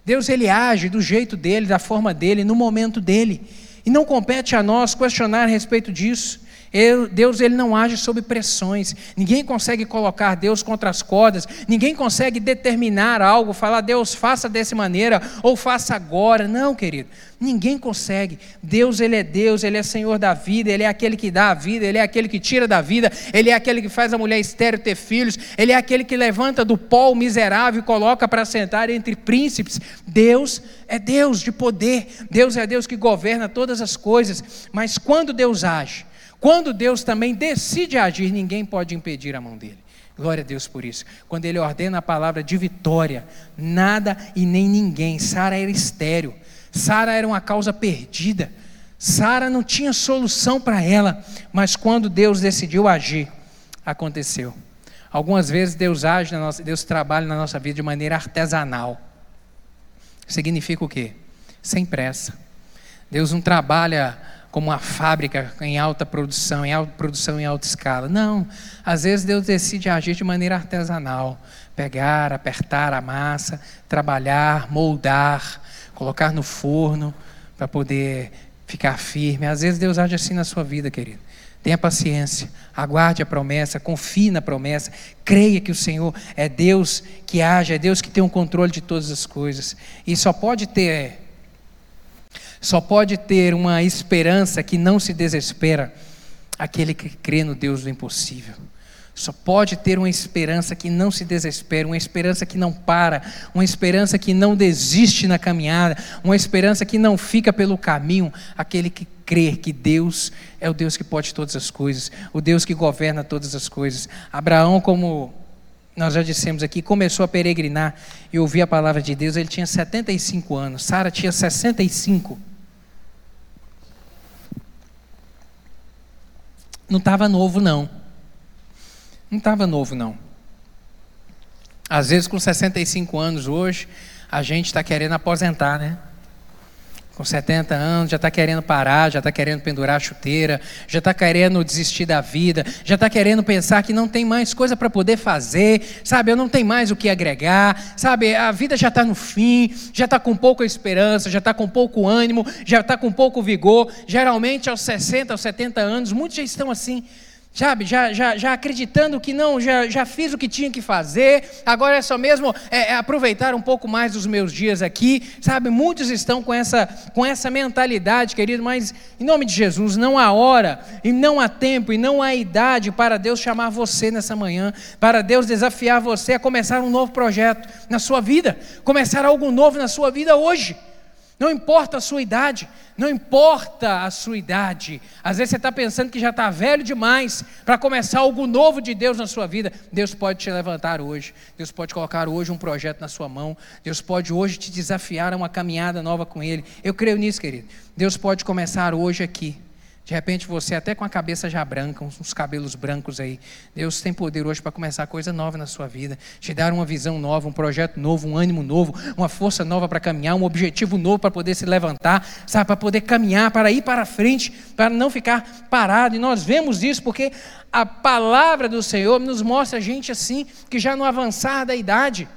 Deus ele age do jeito dele, da forma dele, no momento dele. E não compete a nós questionar a respeito disso. Eu, Deus ele não age sob pressões. Ninguém consegue colocar Deus contra as cordas. Ninguém consegue determinar algo, falar Deus faça dessa maneira ou faça agora. Não, querido. Ninguém consegue. Deus ele é Deus, ele é Senhor da vida, ele é aquele que dá a vida, ele é aquele que tira da vida, ele é aquele que faz a mulher estéril ter filhos, ele é aquele que levanta do pó o miserável e coloca para sentar entre príncipes. Deus é Deus de poder. Deus é Deus que governa todas as coisas. Mas quando Deus age, quando Deus também decide agir, ninguém pode impedir a mão dele. Glória a Deus por isso. Quando ele ordena a palavra de vitória, nada e nem ninguém. Sara era estéreo. Sara era uma causa perdida. Sara não tinha solução para ela, mas quando Deus decidiu agir, aconteceu. Algumas vezes Deus age nossa, Deus trabalha na nossa vida de maneira artesanal. Significa o quê? Sem pressa. Deus não trabalha como uma fábrica em alta produção, em alta produção em alta escala. Não. Às vezes Deus decide agir de maneira artesanal, pegar, apertar a massa, trabalhar, moldar, colocar no forno para poder ficar firme. Às vezes Deus age assim na sua vida, querido. Tenha paciência, aguarde a promessa, confie na promessa, creia que o Senhor é Deus que age, é Deus que tem o controle de todas as coisas. E só pode ter só pode ter uma esperança que não se desespera aquele que crê no Deus do impossível. Só pode ter uma esperança que não se desespera, uma esperança que não para, uma esperança que não desiste na caminhada, uma esperança que não fica pelo caminho, aquele que crê que Deus é o Deus que pode todas as coisas, o Deus que governa todas as coisas. Abraão, como nós já dissemos aqui, começou a peregrinar e ouvir a palavra de Deus, ele tinha 75 anos, Sara tinha 65. Não estava novo, não. Não estava novo, não. Às vezes, com 65 anos hoje, a gente está querendo aposentar, né? Com 70 anos, já está querendo parar, já está querendo pendurar a chuteira, já está querendo desistir da vida, já está querendo pensar que não tem mais coisa para poder fazer, sabe? Eu não tenho mais o que agregar, sabe? A vida já está no fim, já está com pouca esperança, já está com pouco ânimo, já está com pouco vigor. Geralmente aos 60, aos 70 anos, muitos já estão assim sabe, já, já, já acreditando que não, já, já fiz o que tinha que fazer, agora é só mesmo é, é aproveitar um pouco mais dos meus dias aqui, sabe, muitos estão com essa, com essa mentalidade, querido, mas em nome de Jesus, não há hora, e não há tempo, e não há idade para Deus chamar você nessa manhã, para Deus desafiar você a começar um novo projeto na sua vida, começar algo novo na sua vida hoje. Não importa a sua idade, não importa a sua idade. Às vezes você está pensando que já está velho demais para começar algo novo de Deus na sua vida. Deus pode te levantar hoje. Deus pode colocar hoje um projeto na sua mão. Deus pode hoje te desafiar a uma caminhada nova com Ele. Eu creio nisso, querido. Deus pode começar hoje aqui. De repente você até com a cabeça já branca, uns cabelos brancos aí. Deus tem poder hoje para começar coisa nova na sua vida, te dar uma visão nova, um projeto novo, um ânimo novo, uma força nova para caminhar, um objetivo novo para poder se levantar, sabe, para poder caminhar, para ir para frente, para não ficar parado. E nós vemos isso porque a palavra do Senhor nos mostra a gente assim, que já no avançar da idade,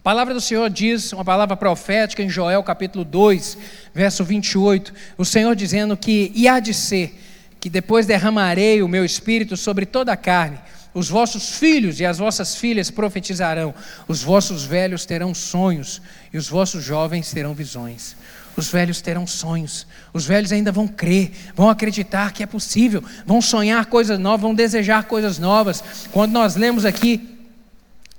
a palavra do Senhor diz, uma palavra profética em Joel capítulo 2, verso 28, o Senhor dizendo que, e há de ser, que depois derramarei o meu espírito sobre toda a carne, os vossos filhos e as vossas filhas profetizarão, os vossos velhos terão sonhos e os vossos jovens terão visões. Os velhos terão sonhos, os velhos ainda vão crer, vão acreditar que é possível, vão sonhar coisas novas, vão desejar coisas novas. Quando nós lemos aqui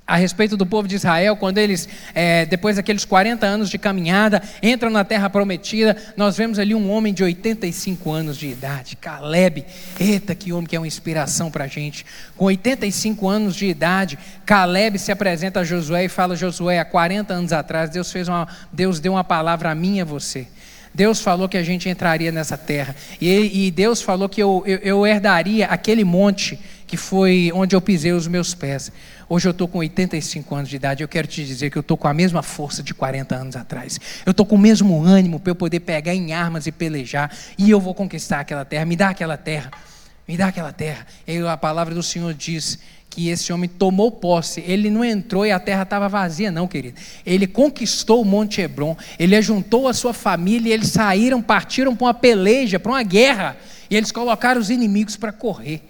a respeito do povo de Israel, quando eles, é, depois daqueles 40 anos de caminhada, entram na terra prometida, nós vemos ali um homem de 85 anos de idade, Caleb. Eita, que homem que é uma inspiração para a gente. Com 85 anos de idade, Caleb se apresenta a Josué e fala: Josué, há 40 anos atrás, Deus, fez uma, Deus deu uma palavra a mim e a você. Deus falou que a gente entraria nessa terra. E, e Deus falou que eu, eu, eu herdaria aquele monte que foi onde eu pisei os meus pés. Hoje eu estou com 85 anos de idade. Eu quero te dizer que eu estou com a mesma força de 40 anos atrás. Eu estou com o mesmo ânimo para eu poder pegar em armas e pelejar. E eu vou conquistar aquela terra. Me dá aquela terra. Me dá aquela terra. E a palavra do Senhor diz que esse homem tomou posse. Ele não entrou e a terra estava vazia, não, querido. Ele conquistou o Monte Hebron. Ele ajuntou a sua família e eles saíram, partiram para uma peleja, para uma guerra. E eles colocaram os inimigos para correr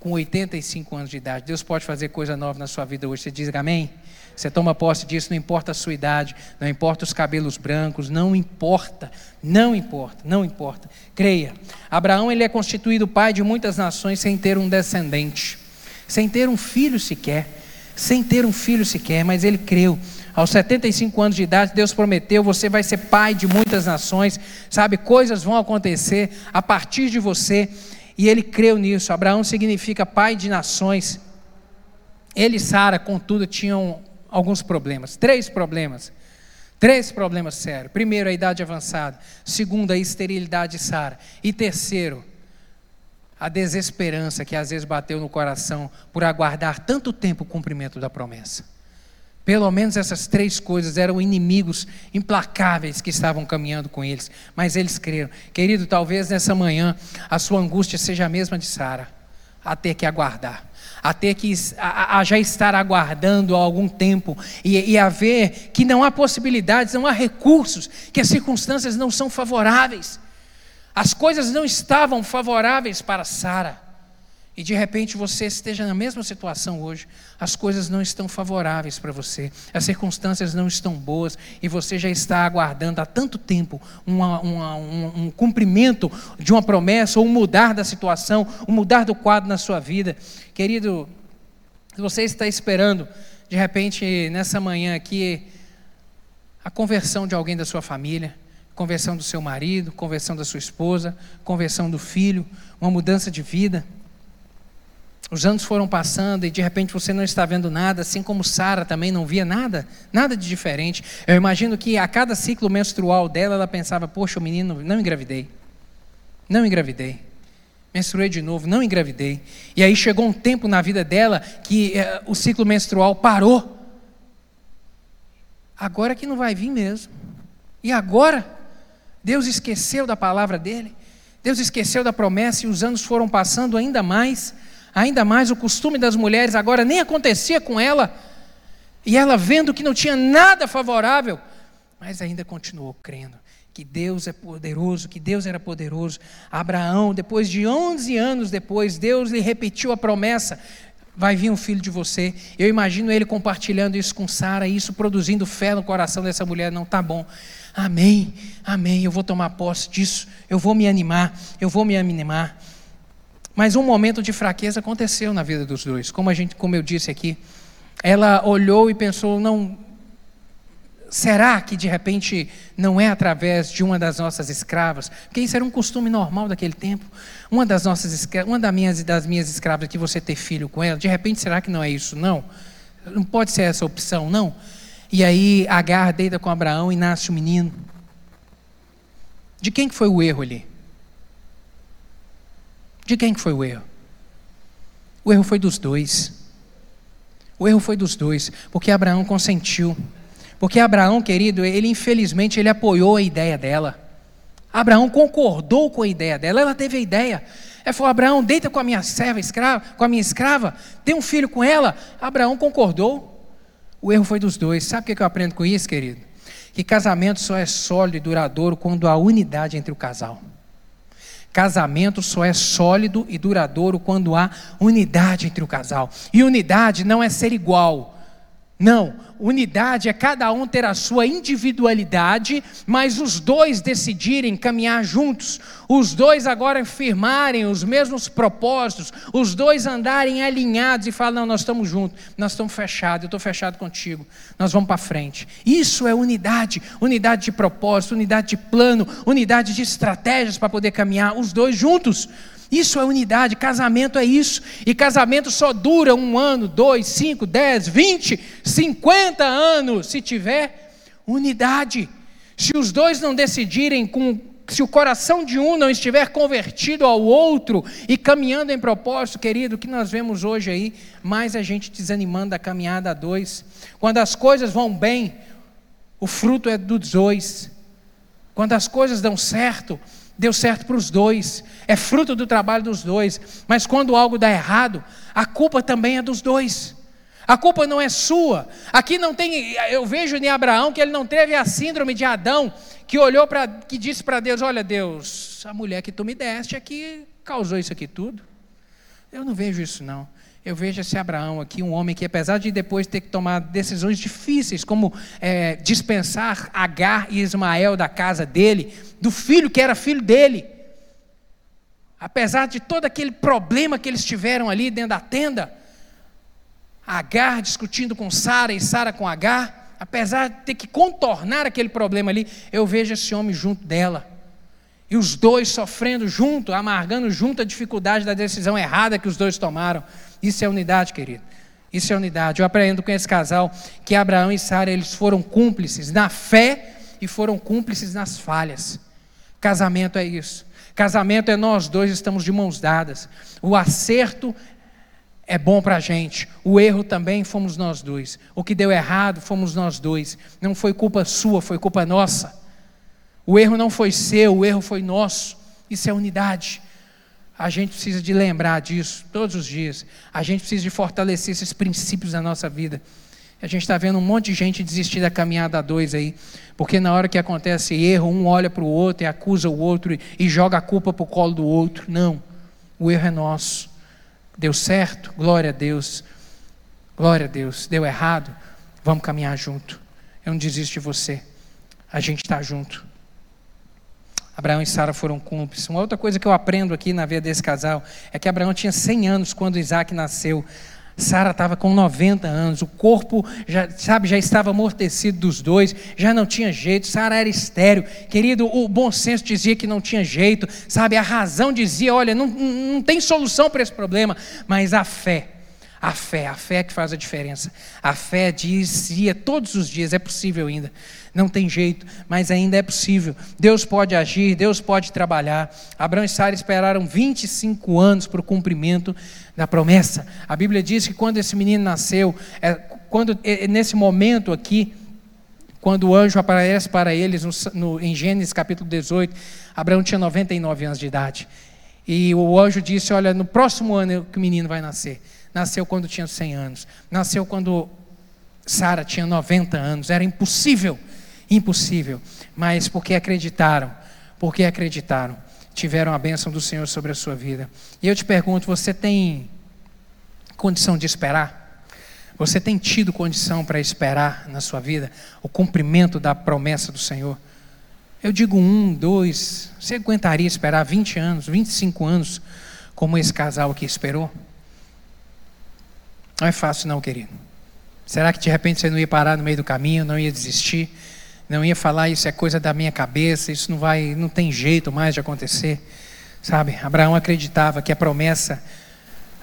com 85 anos de idade. Deus pode fazer coisa nova na sua vida hoje. Você diz amém? Você toma posse disso, não importa a sua idade, não importa os cabelos brancos, não importa, não importa, não importa. Creia. Abraão ele é constituído pai de muitas nações sem ter um descendente, sem ter um filho sequer, sem ter um filho sequer, mas ele creu. Aos 75 anos de idade, Deus prometeu: você vai ser pai de muitas nações, sabe? Coisas vão acontecer a partir de você. E ele creu nisso. Abraão significa pai de nações. Ele e Sara, contudo, tinham alguns problemas. Três problemas. Três problemas sérios. Primeiro, a idade avançada. Segundo, a esterilidade de Sara. E terceiro, a desesperança que às vezes bateu no coração por aguardar tanto tempo o cumprimento da promessa. Pelo menos essas três coisas eram inimigos implacáveis que estavam caminhando com eles, mas eles creram. Querido, talvez nessa manhã a sua angústia seja a mesma de Sara, a ter que aguardar, a ter que a, a já estar aguardando há algum tempo. E, e a ver que não há possibilidades, não há recursos, que as circunstâncias não são favoráveis. As coisas não estavam favoráveis para Sara e de repente você esteja na mesma situação hoje, as coisas não estão favoráveis para você, as circunstâncias não estão boas e você já está aguardando há tanto tempo uma, uma, um, um cumprimento de uma promessa, ou um mudar da situação, um mudar do quadro na sua vida. Querido, você está esperando, de repente, nessa manhã aqui, a conversão de alguém da sua família, conversão do seu marido, conversão da sua esposa, conversão do filho, uma mudança de vida. Os anos foram passando e de repente você não está vendo nada, assim como Sara também não via nada, nada de diferente. Eu imagino que a cada ciclo menstrual dela, ela pensava: Poxa, o menino, não engravidei. Não engravidei. Menstruei de novo, não engravidei. E aí chegou um tempo na vida dela que eh, o ciclo menstrual parou. Agora que não vai vir mesmo. E agora? Deus esqueceu da palavra dele. Deus esqueceu da promessa e os anos foram passando ainda mais. Ainda mais o costume das mulheres agora nem acontecia com ela. E ela vendo que não tinha nada favorável, mas ainda continuou crendo que Deus é poderoso, que Deus era poderoso. Abraão, depois de 11 anos depois, Deus lhe repetiu a promessa: vai vir um filho de você. Eu imagino ele compartilhando isso com Sara, isso produzindo fé no coração dessa mulher. Não tá bom. Amém, amém. Eu vou tomar posse disso. Eu vou me animar. Eu vou me animar. Mas um momento de fraqueza aconteceu na vida dos dois. Como a gente, como eu disse aqui, ela olhou e pensou: não, Será que de repente não é através de uma das nossas escravas? Porque isso era um costume normal daquele tempo. Uma das nossas uma das minhas, das minhas escravas que você ter filho com ela, de repente será que não é isso? Não. Não pode ser essa opção, não. E aí Agar deita com Abraão e nasce o um menino. De quem que foi o erro ali? De quem que foi o erro? O erro foi dos dois. O erro foi dos dois, porque Abraão consentiu. Porque Abraão, querido, ele infelizmente ele apoiou a ideia dela. Abraão concordou com a ideia dela, ela teve a ideia. Ela falou: Abraão, deita com a minha serva escrava, com a minha escrava, tem um filho com ela. Abraão concordou. O erro foi dos dois. Sabe o que eu aprendo com isso, querido? Que casamento só é sólido e duradouro quando há unidade entre o casal. Casamento só é sólido e duradouro quando há unidade entre o casal. E unidade não é ser igual. Não, unidade é cada um ter a sua individualidade, mas os dois decidirem caminhar juntos, os dois agora firmarem os mesmos propósitos, os dois andarem alinhados e falar: não, nós estamos juntos, nós estamos fechados, eu estou fechado contigo, nós vamos para frente. Isso é unidade, unidade de propósito, unidade de plano, unidade de estratégias para poder caminhar, os dois juntos. Isso é unidade, casamento é isso. E casamento só dura um ano, dois, cinco, dez, vinte, cinquenta anos, se tiver unidade. Se os dois não decidirem com. Se o coração de um não estiver convertido ao outro e caminhando em propósito, querido, o que nós vemos hoje aí, mais a gente desanimando a caminhada a dois. Quando as coisas vão bem, o fruto é dos dois. Quando as coisas dão certo, deu certo para os dois, é fruto do trabalho dos dois, mas quando algo dá errado, a culpa também é dos dois. A culpa não é sua. Aqui não tem, eu vejo em Abraão que ele não teve a síndrome de Adão, que olhou para, que disse para Deus: Olha, Deus, a mulher que tu me deste é que causou isso aqui tudo. Eu não vejo isso não. Eu vejo esse Abraão aqui, um homem que, apesar de depois ter que tomar decisões difíceis, como é, dispensar Agar e Ismael da casa dele, do filho que era filho dele, apesar de todo aquele problema que eles tiveram ali dentro da tenda, Agar discutindo com Sara e Sara com Agar, apesar de ter que contornar aquele problema ali, eu vejo esse homem junto dela. E os dois sofrendo junto, amargando junto a dificuldade da decisão errada que os dois tomaram. Isso é unidade, querido. Isso é unidade. Eu aprendo com esse casal que Abraão e Sara eles foram cúmplices na fé e foram cúmplices nas falhas. Casamento é isso. Casamento é nós dois estamos de mãos dadas. O acerto é bom para a gente. O erro também fomos nós dois. O que deu errado fomos nós dois. Não foi culpa sua, foi culpa nossa. O erro não foi seu, o erro foi nosso. Isso é unidade. A gente precisa de lembrar disso todos os dias. A gente precisa de fortalecer esses princípios na nossa vida. A gente está vendo um monte de gente desistir da caminhada a dois aí, porque na hora que acontece erro, um olha para o outro e acusa o outro e joga a culpa para o colo do outro. Não, o erro é nosso. Deu certo, glória a Deus. Glória a Deus. Deu errado, vamos caminhar junto. Eu não desisto de você. A gente está junto. Abraão e Sara foram cúmplices. Uma outra coisa que eu aprendo aqui na vida desse casal é que Abraão tinha 100 anos quando Isaac nasceu. Sara estava com 90 anos, o corpo já, sabe, já estava amortecido dos dois, já não tinha jeito, Sara era estéreo. Querido, o bom senso dizia que não tinha jeito, sabe, a razão dizia, olha, não, não tem solução para esse problema, mas a fé, a fé, a fé é que faz a diferença. A fé dizia todos os dias, é possível ainda. Não tem jeito, mas ainda é possível. Deus pode agir, Deus pode trabalhar. Abraão e Sara esperaram 25 anos para o cumprimento da promessa. A Bíblia diz que quando esse menino nasceu, é, quando é, nesse momento aqui, quando o anjo aparece para eles no, no, em Gênesis capítulo 18, Abraão tinha 99 anos de idade. E o anjo disse: Olha, no próximo ano que o menino vai nascer. Nasceu quando tinha 100 anos. Nasceu quando Sara tinha 90 anos. Era impossível, impossível. Mas porque acreditaram, porque acreditaram, tiveram a bênção do Senhor sobre a sua vida. E eu te pergunto: você tem condição de esperar? Você tem tido condição para esperar na sua vida o cumprimento da promessa do Senhor? Eu digo um, dois, você aguentaria esperar 20 anos, 25 anos, como esse casal aqui esperou? Não é fácil, não, querido. Será que de repente você não ia parar no meio do caminho, não ia desistir, não ia falar isso é coisa da minha cabeça, isso não vai, não tem jeito mais de acontecer, sabe? Abraão acreditava que a promessa,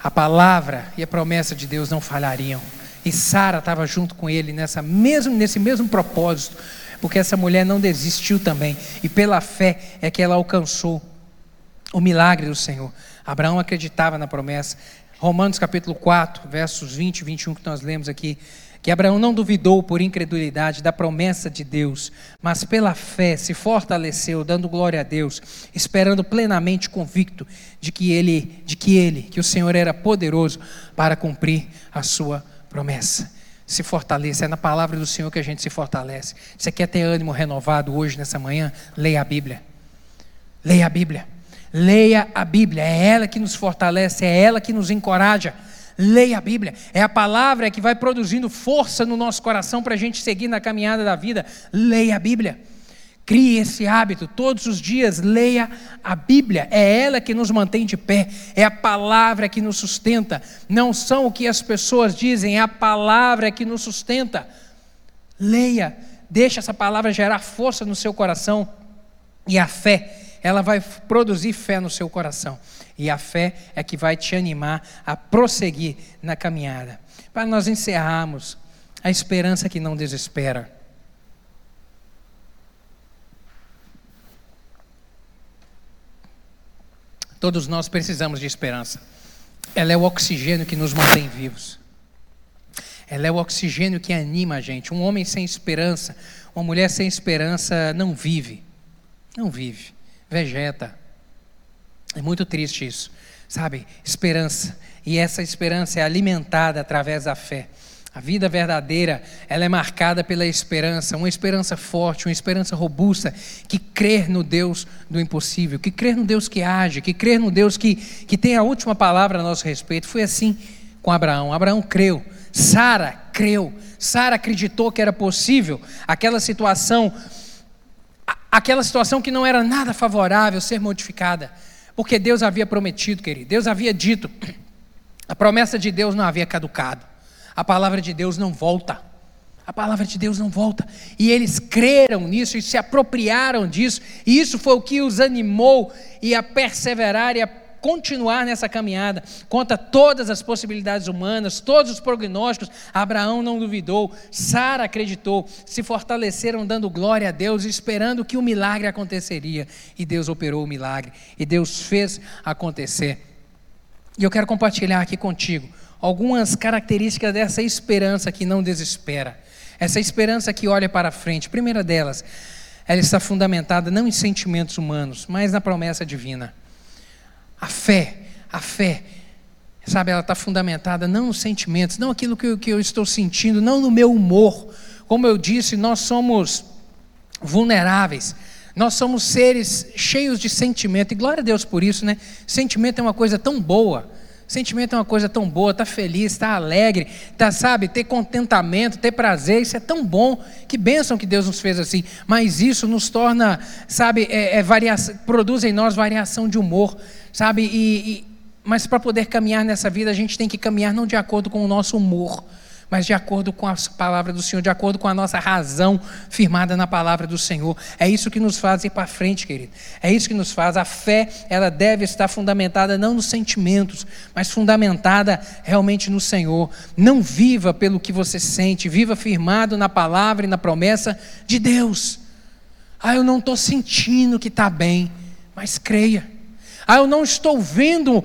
a palavra e a promessa de Deus não falhariam. E Sara estava junto com ele nessa mesmo, nesse mesmo propósito, porque essa mulher não desistiu também, e pela fé é que ela alcançou o milagre do Senhor. Abraão acreditava na promessa. Romanos capítulo 4, versos 20 e 21 que nós lemos aqui, que Abraão não duvidou por incredulidade da promessa de Deus, mas pela fé se fortaleceu, dando glória a Deus, esperando plenamente convicto de que ele, de que ele, que o Senhor era poderoso para cumprir a sua promessa. Se fortaleça, é na palavra do Senhor que a gente se fortalece. Você quer ter ânimo renovado hoje, nessa manhã? Leia a Bíblia. Leia a Bíblia. Leia a Bíblia. É ela que nos fortalece, é ela que nos encoraja. Leia a Bíblia. É a palavra que vai produzindo força no nosso coração para a gente seguir na caminhada da vida. Leia a Bíblia. Crie esse hábito, todos os dias leia a Bíblia, é ela que nos mantém de pé, é a palavra que nos sustenta, não são o que as pessoas dizem, é a palavra que nos sustenta. Leia, deixa essa palavra gerar força no seu coração, e a fé, ela vai produzir fé no seu coração, e a fé é que vai te animar a prosseguir na caminhada. Para nós encerrarmos, a esperança que não desespera. Todos nós precisamos de esperança. Ela é o oxigênio que nos mantém vivos. Ela é o oxigênio que anima a gente. Um homem sem esperança, uma mulher sem esperança não vive. Não vive. Vegeta. É muito triste isso. Sabe? Esperança. E essa esperança é alimentada através da fé. A vida verdadeira, ela é marcada pela esperança, uma esperança forte, uma esperança robusta, que crer no Deus do impossível, que crer no Deus que age, que crer no Deus que, que tem a última palavra a nosso respeito. Foi assim com Abraão. Abraão creu, Sara creu, Sara acreditou que era possível aquela situação, aquela situação que não era nada favorável ser modificada, porque Deus havia prometido, querido, Deus havia dito, a promessa de Deus não havia caducado a palavra de Deus não volta. A palavra de Deus não volta. E eles creram nisso e se apropriaram disso. E isso foi o que os animou e a perseverar e a continuar nessa caminhada. Conta todas as possibilidades humanas, todos os prognósticos. Abraão não duvidou, Sara acreditou, se fortaleceram dando glória a Deus, esperando que o milagre aconteceria. E Deus operou o milagre. E Deus fez acontecer. E eu quero compartilhar aqui contigo algumas características dessa esperança que não desespera. Essa esperança que olha para frente. Primeira delas, ela está fundamentada não em sentimentos humanos, mas na promessa divina. A fé, a fé, sabe, ela está fundamentada não nos sentimentos, não aquilo que eu, que eu estou sentindo, não no meu humor. Como eu disse, nós somos vulneráveis. Nós somos seres cheios de sentimento, e glória a Deus por isso, né? Sentimento é uma coisa tão boa. Sentimento é uma coisa tão boa, tá feliz, tá alegre, tá, sabe, ter contentamento, ter prazer, isso é tão bom. Que bênção que Deus nos fez assim. Mas isso nos torna, sabe, é, é produz em nós variação de humor, sabe? E, e mas para poder caminhar nessa vida, a gente tem que caminhar não de acordo com o nosso humor, mas de acordo com a palavra do Senhor, de acordo com a nossa razão firmada na palavra do Senhor. É isso que nos faz ir para frente, querido. É isso que nos faz. A fé, ela deve estar fundamentada não nos sentimentos, mas fundamentada realmente no Senhor. Não viva pelo que você sente, viva firmado na palavra e na promessa de Deus. Ah, eu não estou sentindo que está bem, mas creia. Ah, eu não estou vendo,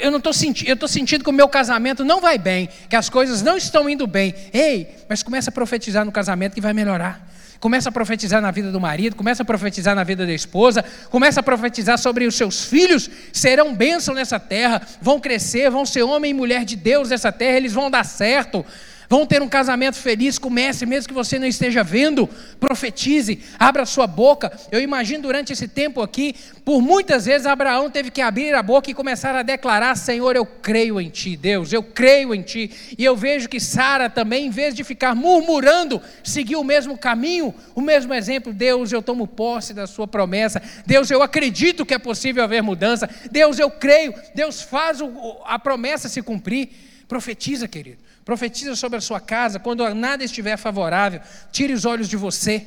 eu, não estou sentindo, eu estou sentindo que o meu casamento não vai bem, que as coisas não estão indo bem. Ei, mas começa a profetizar no casamento que vai melhorar. Começa a profetizar na vida do marido, começa a profetizar na vida da esposa, começa a profetizar sobre os seus filhos, serão bênção nessa terra, vão crescer, vão ser homem e mulher de Deus nessa terra, eles vão dar certo vão ter um casamento feliz, comece, mesmo que você não esteja vendo, profetize, abra sua boca. Eu imagino durante esse tempo aqui, por muitas vezes Abraão teve que abrir a boca e começar a declarar: Senhor, eu creio em Ti, Deus, eu creio em Ti. E eu vejo que Sara também, em vez de ficar murmurando, seguiu o mesmo caminho, o mesmo exemplo. Deus, eu tomo posse da Sua promessa. Deus, eu acredito que é possível haver mudança. Deus, eu creio. Deus faz a promessa se cumprir. Profetiza, querido. Profetiza sobre a sua casa, quando nada estiver favorável, tire os olhos de você,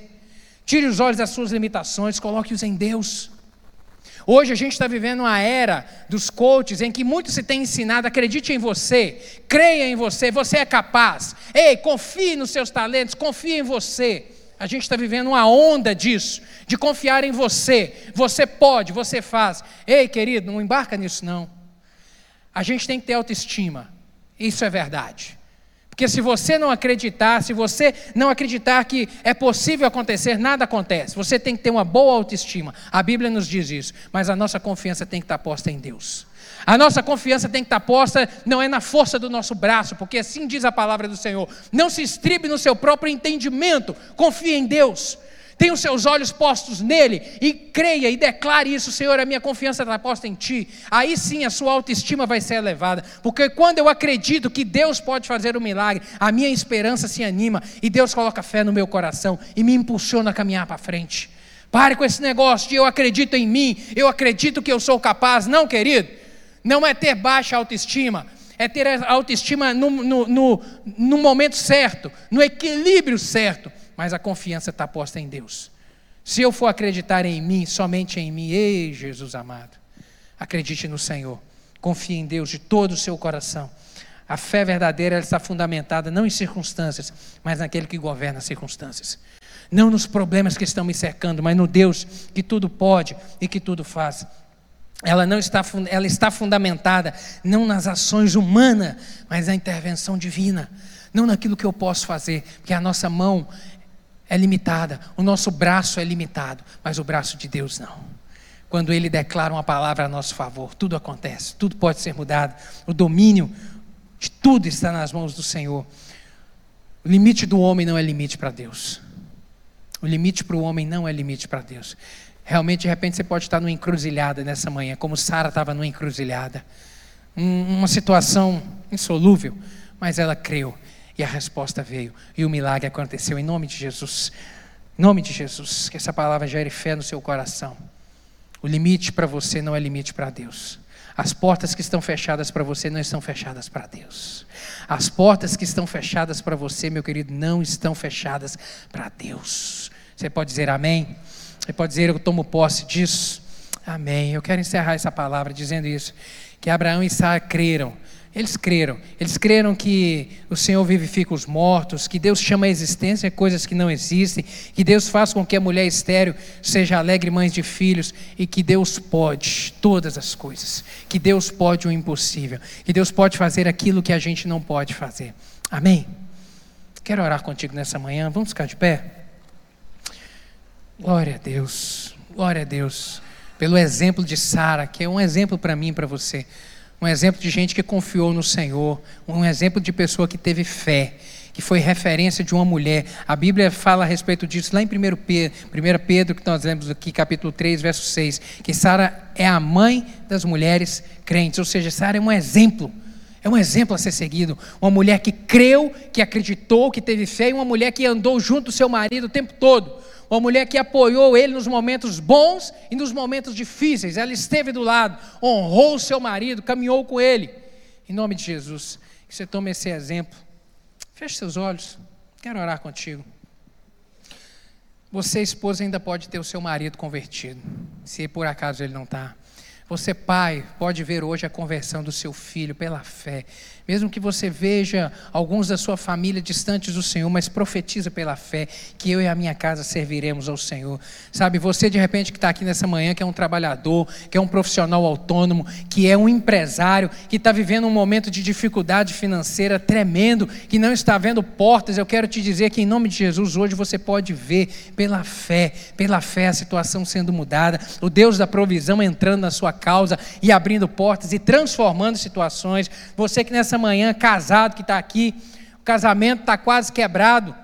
tire os olhos das suas limitações, coloque-os em Deus. Hoje a gente está vivendo uma era dos coaches em que muito se tem ensinado: acredite em você, creia em você, você é capaz. Ei, confie nos seus talentos, confie em você. A gente está vivendo uma onda disso, de confiar em você. Você pode, você faz. Ei, querido, não embarca nisso não. A gente tem que ter autoestima. Isso é verdade. Porque se você não acreditar, se você não acreditar que é possível acontecer, nada acontece. Você tem que ter uma boa autoestima. A Bíblia nos diz isso. Mas a nossa confiança tem que estar posta em Deus. A nossa confiança tem que estar posta, não é na força do nosso braço, porque assim diz a palavra do Senhor. Não se estribe no seu próprio entendimento, confie em Deus. Tenha os seus olhos postos nele e creia e declare isso, Senhor, a minha confiança está posta em Ti. Aí sim a sua autoestima vai ser elevada, porque quando eu acredito que Deus pode fazer um milagre, a minha esperança se anima e Deus coloca fé no meu coração e me impulsiona a caminhar para frente. Pare com esse negócio de eu acredito em mim, eu acredito que eu sou capaz. Não, querido, não é ter baixa autoestima, é ter a autoestima no, no, no, no momento certo, no equilíbrio certo mas a confiança está posta em Deus. Se eu for acreditar em mim, somente em mim, ei Jesus amado, acredite no Senhor, confie em Deus de todo o seu coração. A fé verdadeira está fundamentada não em circunstâncias, mas naquele que governa as circunstâncias. Não nos problemas que estão me cercando, mas no Deus que tudo pode e que tudo faz. Ela não está, ela está fundamentada não nas ações humanas, mas na intervenção divina. Não naquilo que eu posso fazer, porque a nossa mão é limitada, o nosso braço é limitado, mas o braço de Deus não. Quando Ele declara uma palavra a nosso favor, tudo acontece, tudo pode ser mudado, o domínio de tudo está nas mãos do Senhor. O limite do homem não é limite para Deus. O limite para o homem não é limite para Deus. Realmente, de repente, você pode estar numa encruzilhada nessa manhã, como Sara estava numa encruzilhada. uma situação insolúvel, mas ela creu e a resposta veio. E o milagre aconteceu em nome de Jesus. Em nome de Jesus. Que essa palavra gere fé no seu coração. O limite para você não é limite para Deus. As portas que estão fechadas para você não estão fechadas para Deus. As portas que estão fechadas para você, meu querido, não estão fechadas para Deus. Você pode dizer amém? Você pode dizer eu tomo posse disso? Amém. Eu quero encerrar essa palavra dizendo isso. Que Abraão e Sara creram eles creram. Eles creram que o Senhor vivifica os mortos, que Deus chama a existência coisas que não existem, que Deus faz com que a mulher estéreo seja alegre mãe de filhos e que Deus pode todas as coisas. Que Deus pode o impossível. Que Deus pode fazer aquilo que a gente não pode fazer. Amém? Quero orar contigo nessa manhã. Vamos ficar de pé? Glória a Deus. Glória a Deus. Pelo exemplo de Sara, que é um exemplo para mim e para você um exemplo de gente que confiou no Senhor, um exemplo de pessoa que teve fé, que foi referência de uma mulher. A Bíblia fala a respeito disso lá em 1 Pedro, 1 Pedro que nós lemos aqui, capítulo 3, verso 6, que Sara é a mãe das mulheres crentes, ou seja, Sara é um exemplo. É um exemplo a ser seguido. Uma mulher que creu, que acreditou, que teve fé, e uma mulher que andou junto do seu marido o tempo todo uma mulher que apoiou ele nos momentos bons e nos momentos difíceis. Ela esteve do lado, honrou seu marido, caminhou com ele. Em nome de Jesus, que você tome esse exemplo. Feche seus olhos, quero orar contigo. Você, esposa, ainda pode ter o seu marido convertido, se por acaso ele não está. Você, pai, pode ver hoje a conversão do seu filho pela fé. Mesmo que você veja alguns da sua família distantes do Senhor, mas profetiza pela fé que eu e a minha casa serviremos ao Senhor. Sabe, você de repente que está aqui nessa manhã, que é um trabalhador, que é um profissional autônomo, que é um empresário, que está vivendo um momento de dificuldade financeira tremendo, que não está vendo portas, eu quero te dizer que em nome de Jesus hoje você pode ver pela fé, pela fé a situação sendo mudada, o Deus da provisão entrando na sua causa e abrindo portas e transformando situações. Você que nessa manhã, casado que está aqui, o casamento está quase quebrado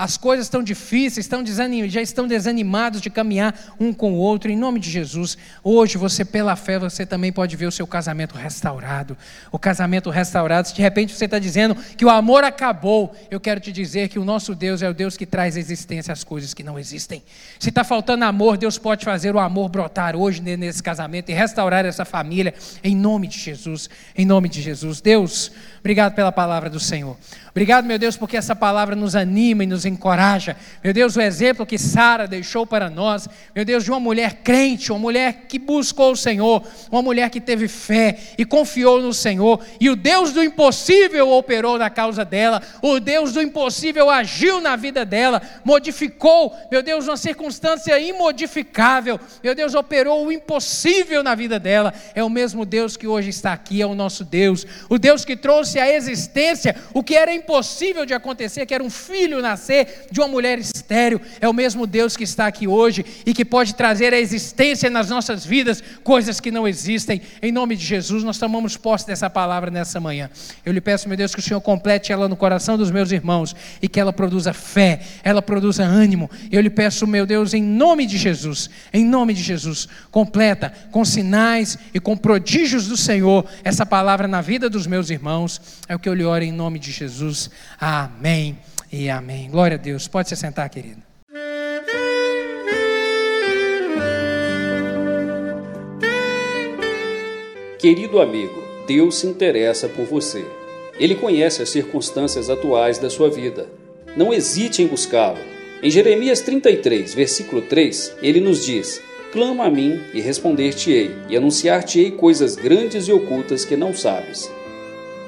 as coisas estão difíceis, estão já estão desanimados de caminhar um com o outro, em nome de Jesus. Hoje, você, pela fé, você também pode ver o seu casamento restaurado. O casamento restaurado, se de repente você está dizendo que o amor acabou, eu quero te dizer que o nosso Deus é o Deus que traz existência às coisas que não existem. Se está faltando amor, Deus pode fazer o amor brotar hoje nesse casamento e restaurar essa família, em nome de Jesus. Em nome de Jesus. Deus, obrigado pela palavra do Senhor. Obrigado, meu Deus, porque essa palavra nos anima e nos encoraja. Meu Deus, o exemplo que Sara deixou para nós, meu Deus, de uma mulher crente, uma mulher que buscou o Senhor, uma mulher que teve fé e confiou no Senhor, e o Deus do impossível operou na causa dela, o Deus do impossível agiu na vida dela, modificou, meu Deus, uma circunstância imodificável, meu Deus, operou o impossível na vida dela. É o mesmo Deus que hoje está aqui, é o nosso Deus, o Deus que trouxe à existência o que era impossível de acontecer, que era um filho nascer de uma mulher estéril, é o mesmo Deus que está aqui hoje e que pode trazer à existência nas nossas vidas coisas que não existem. Em nome de Jesus, nós tomamos posse dessa palavra nessa manhã. Eu lhe peço, meu Deus, que o Senhor complete ela no coração dos meus irmãos e que ela produza fé, ela produza ânimo. Eu lhe peço, meu Deus, em nome de Jesus, em nome de Jesus, completa com sinais e com prodígios do Senhor essa palavra na vida dos meus irmãos. É o que eu lhe oro em nome de. Jesus. Amém e amém. Glória a Deus. Pode se sentar, querido. Querido amigo, Deus se interessa por você. Ele conhece as circunstâncias atuais da sua vida. Não hesite em buscá-lo. Em Jeremias 33, versículo 3, ele nos diz: Clama a mim e responder-te-ei, e anunciar-te-ei coisas grandes e ocultas que não sabes.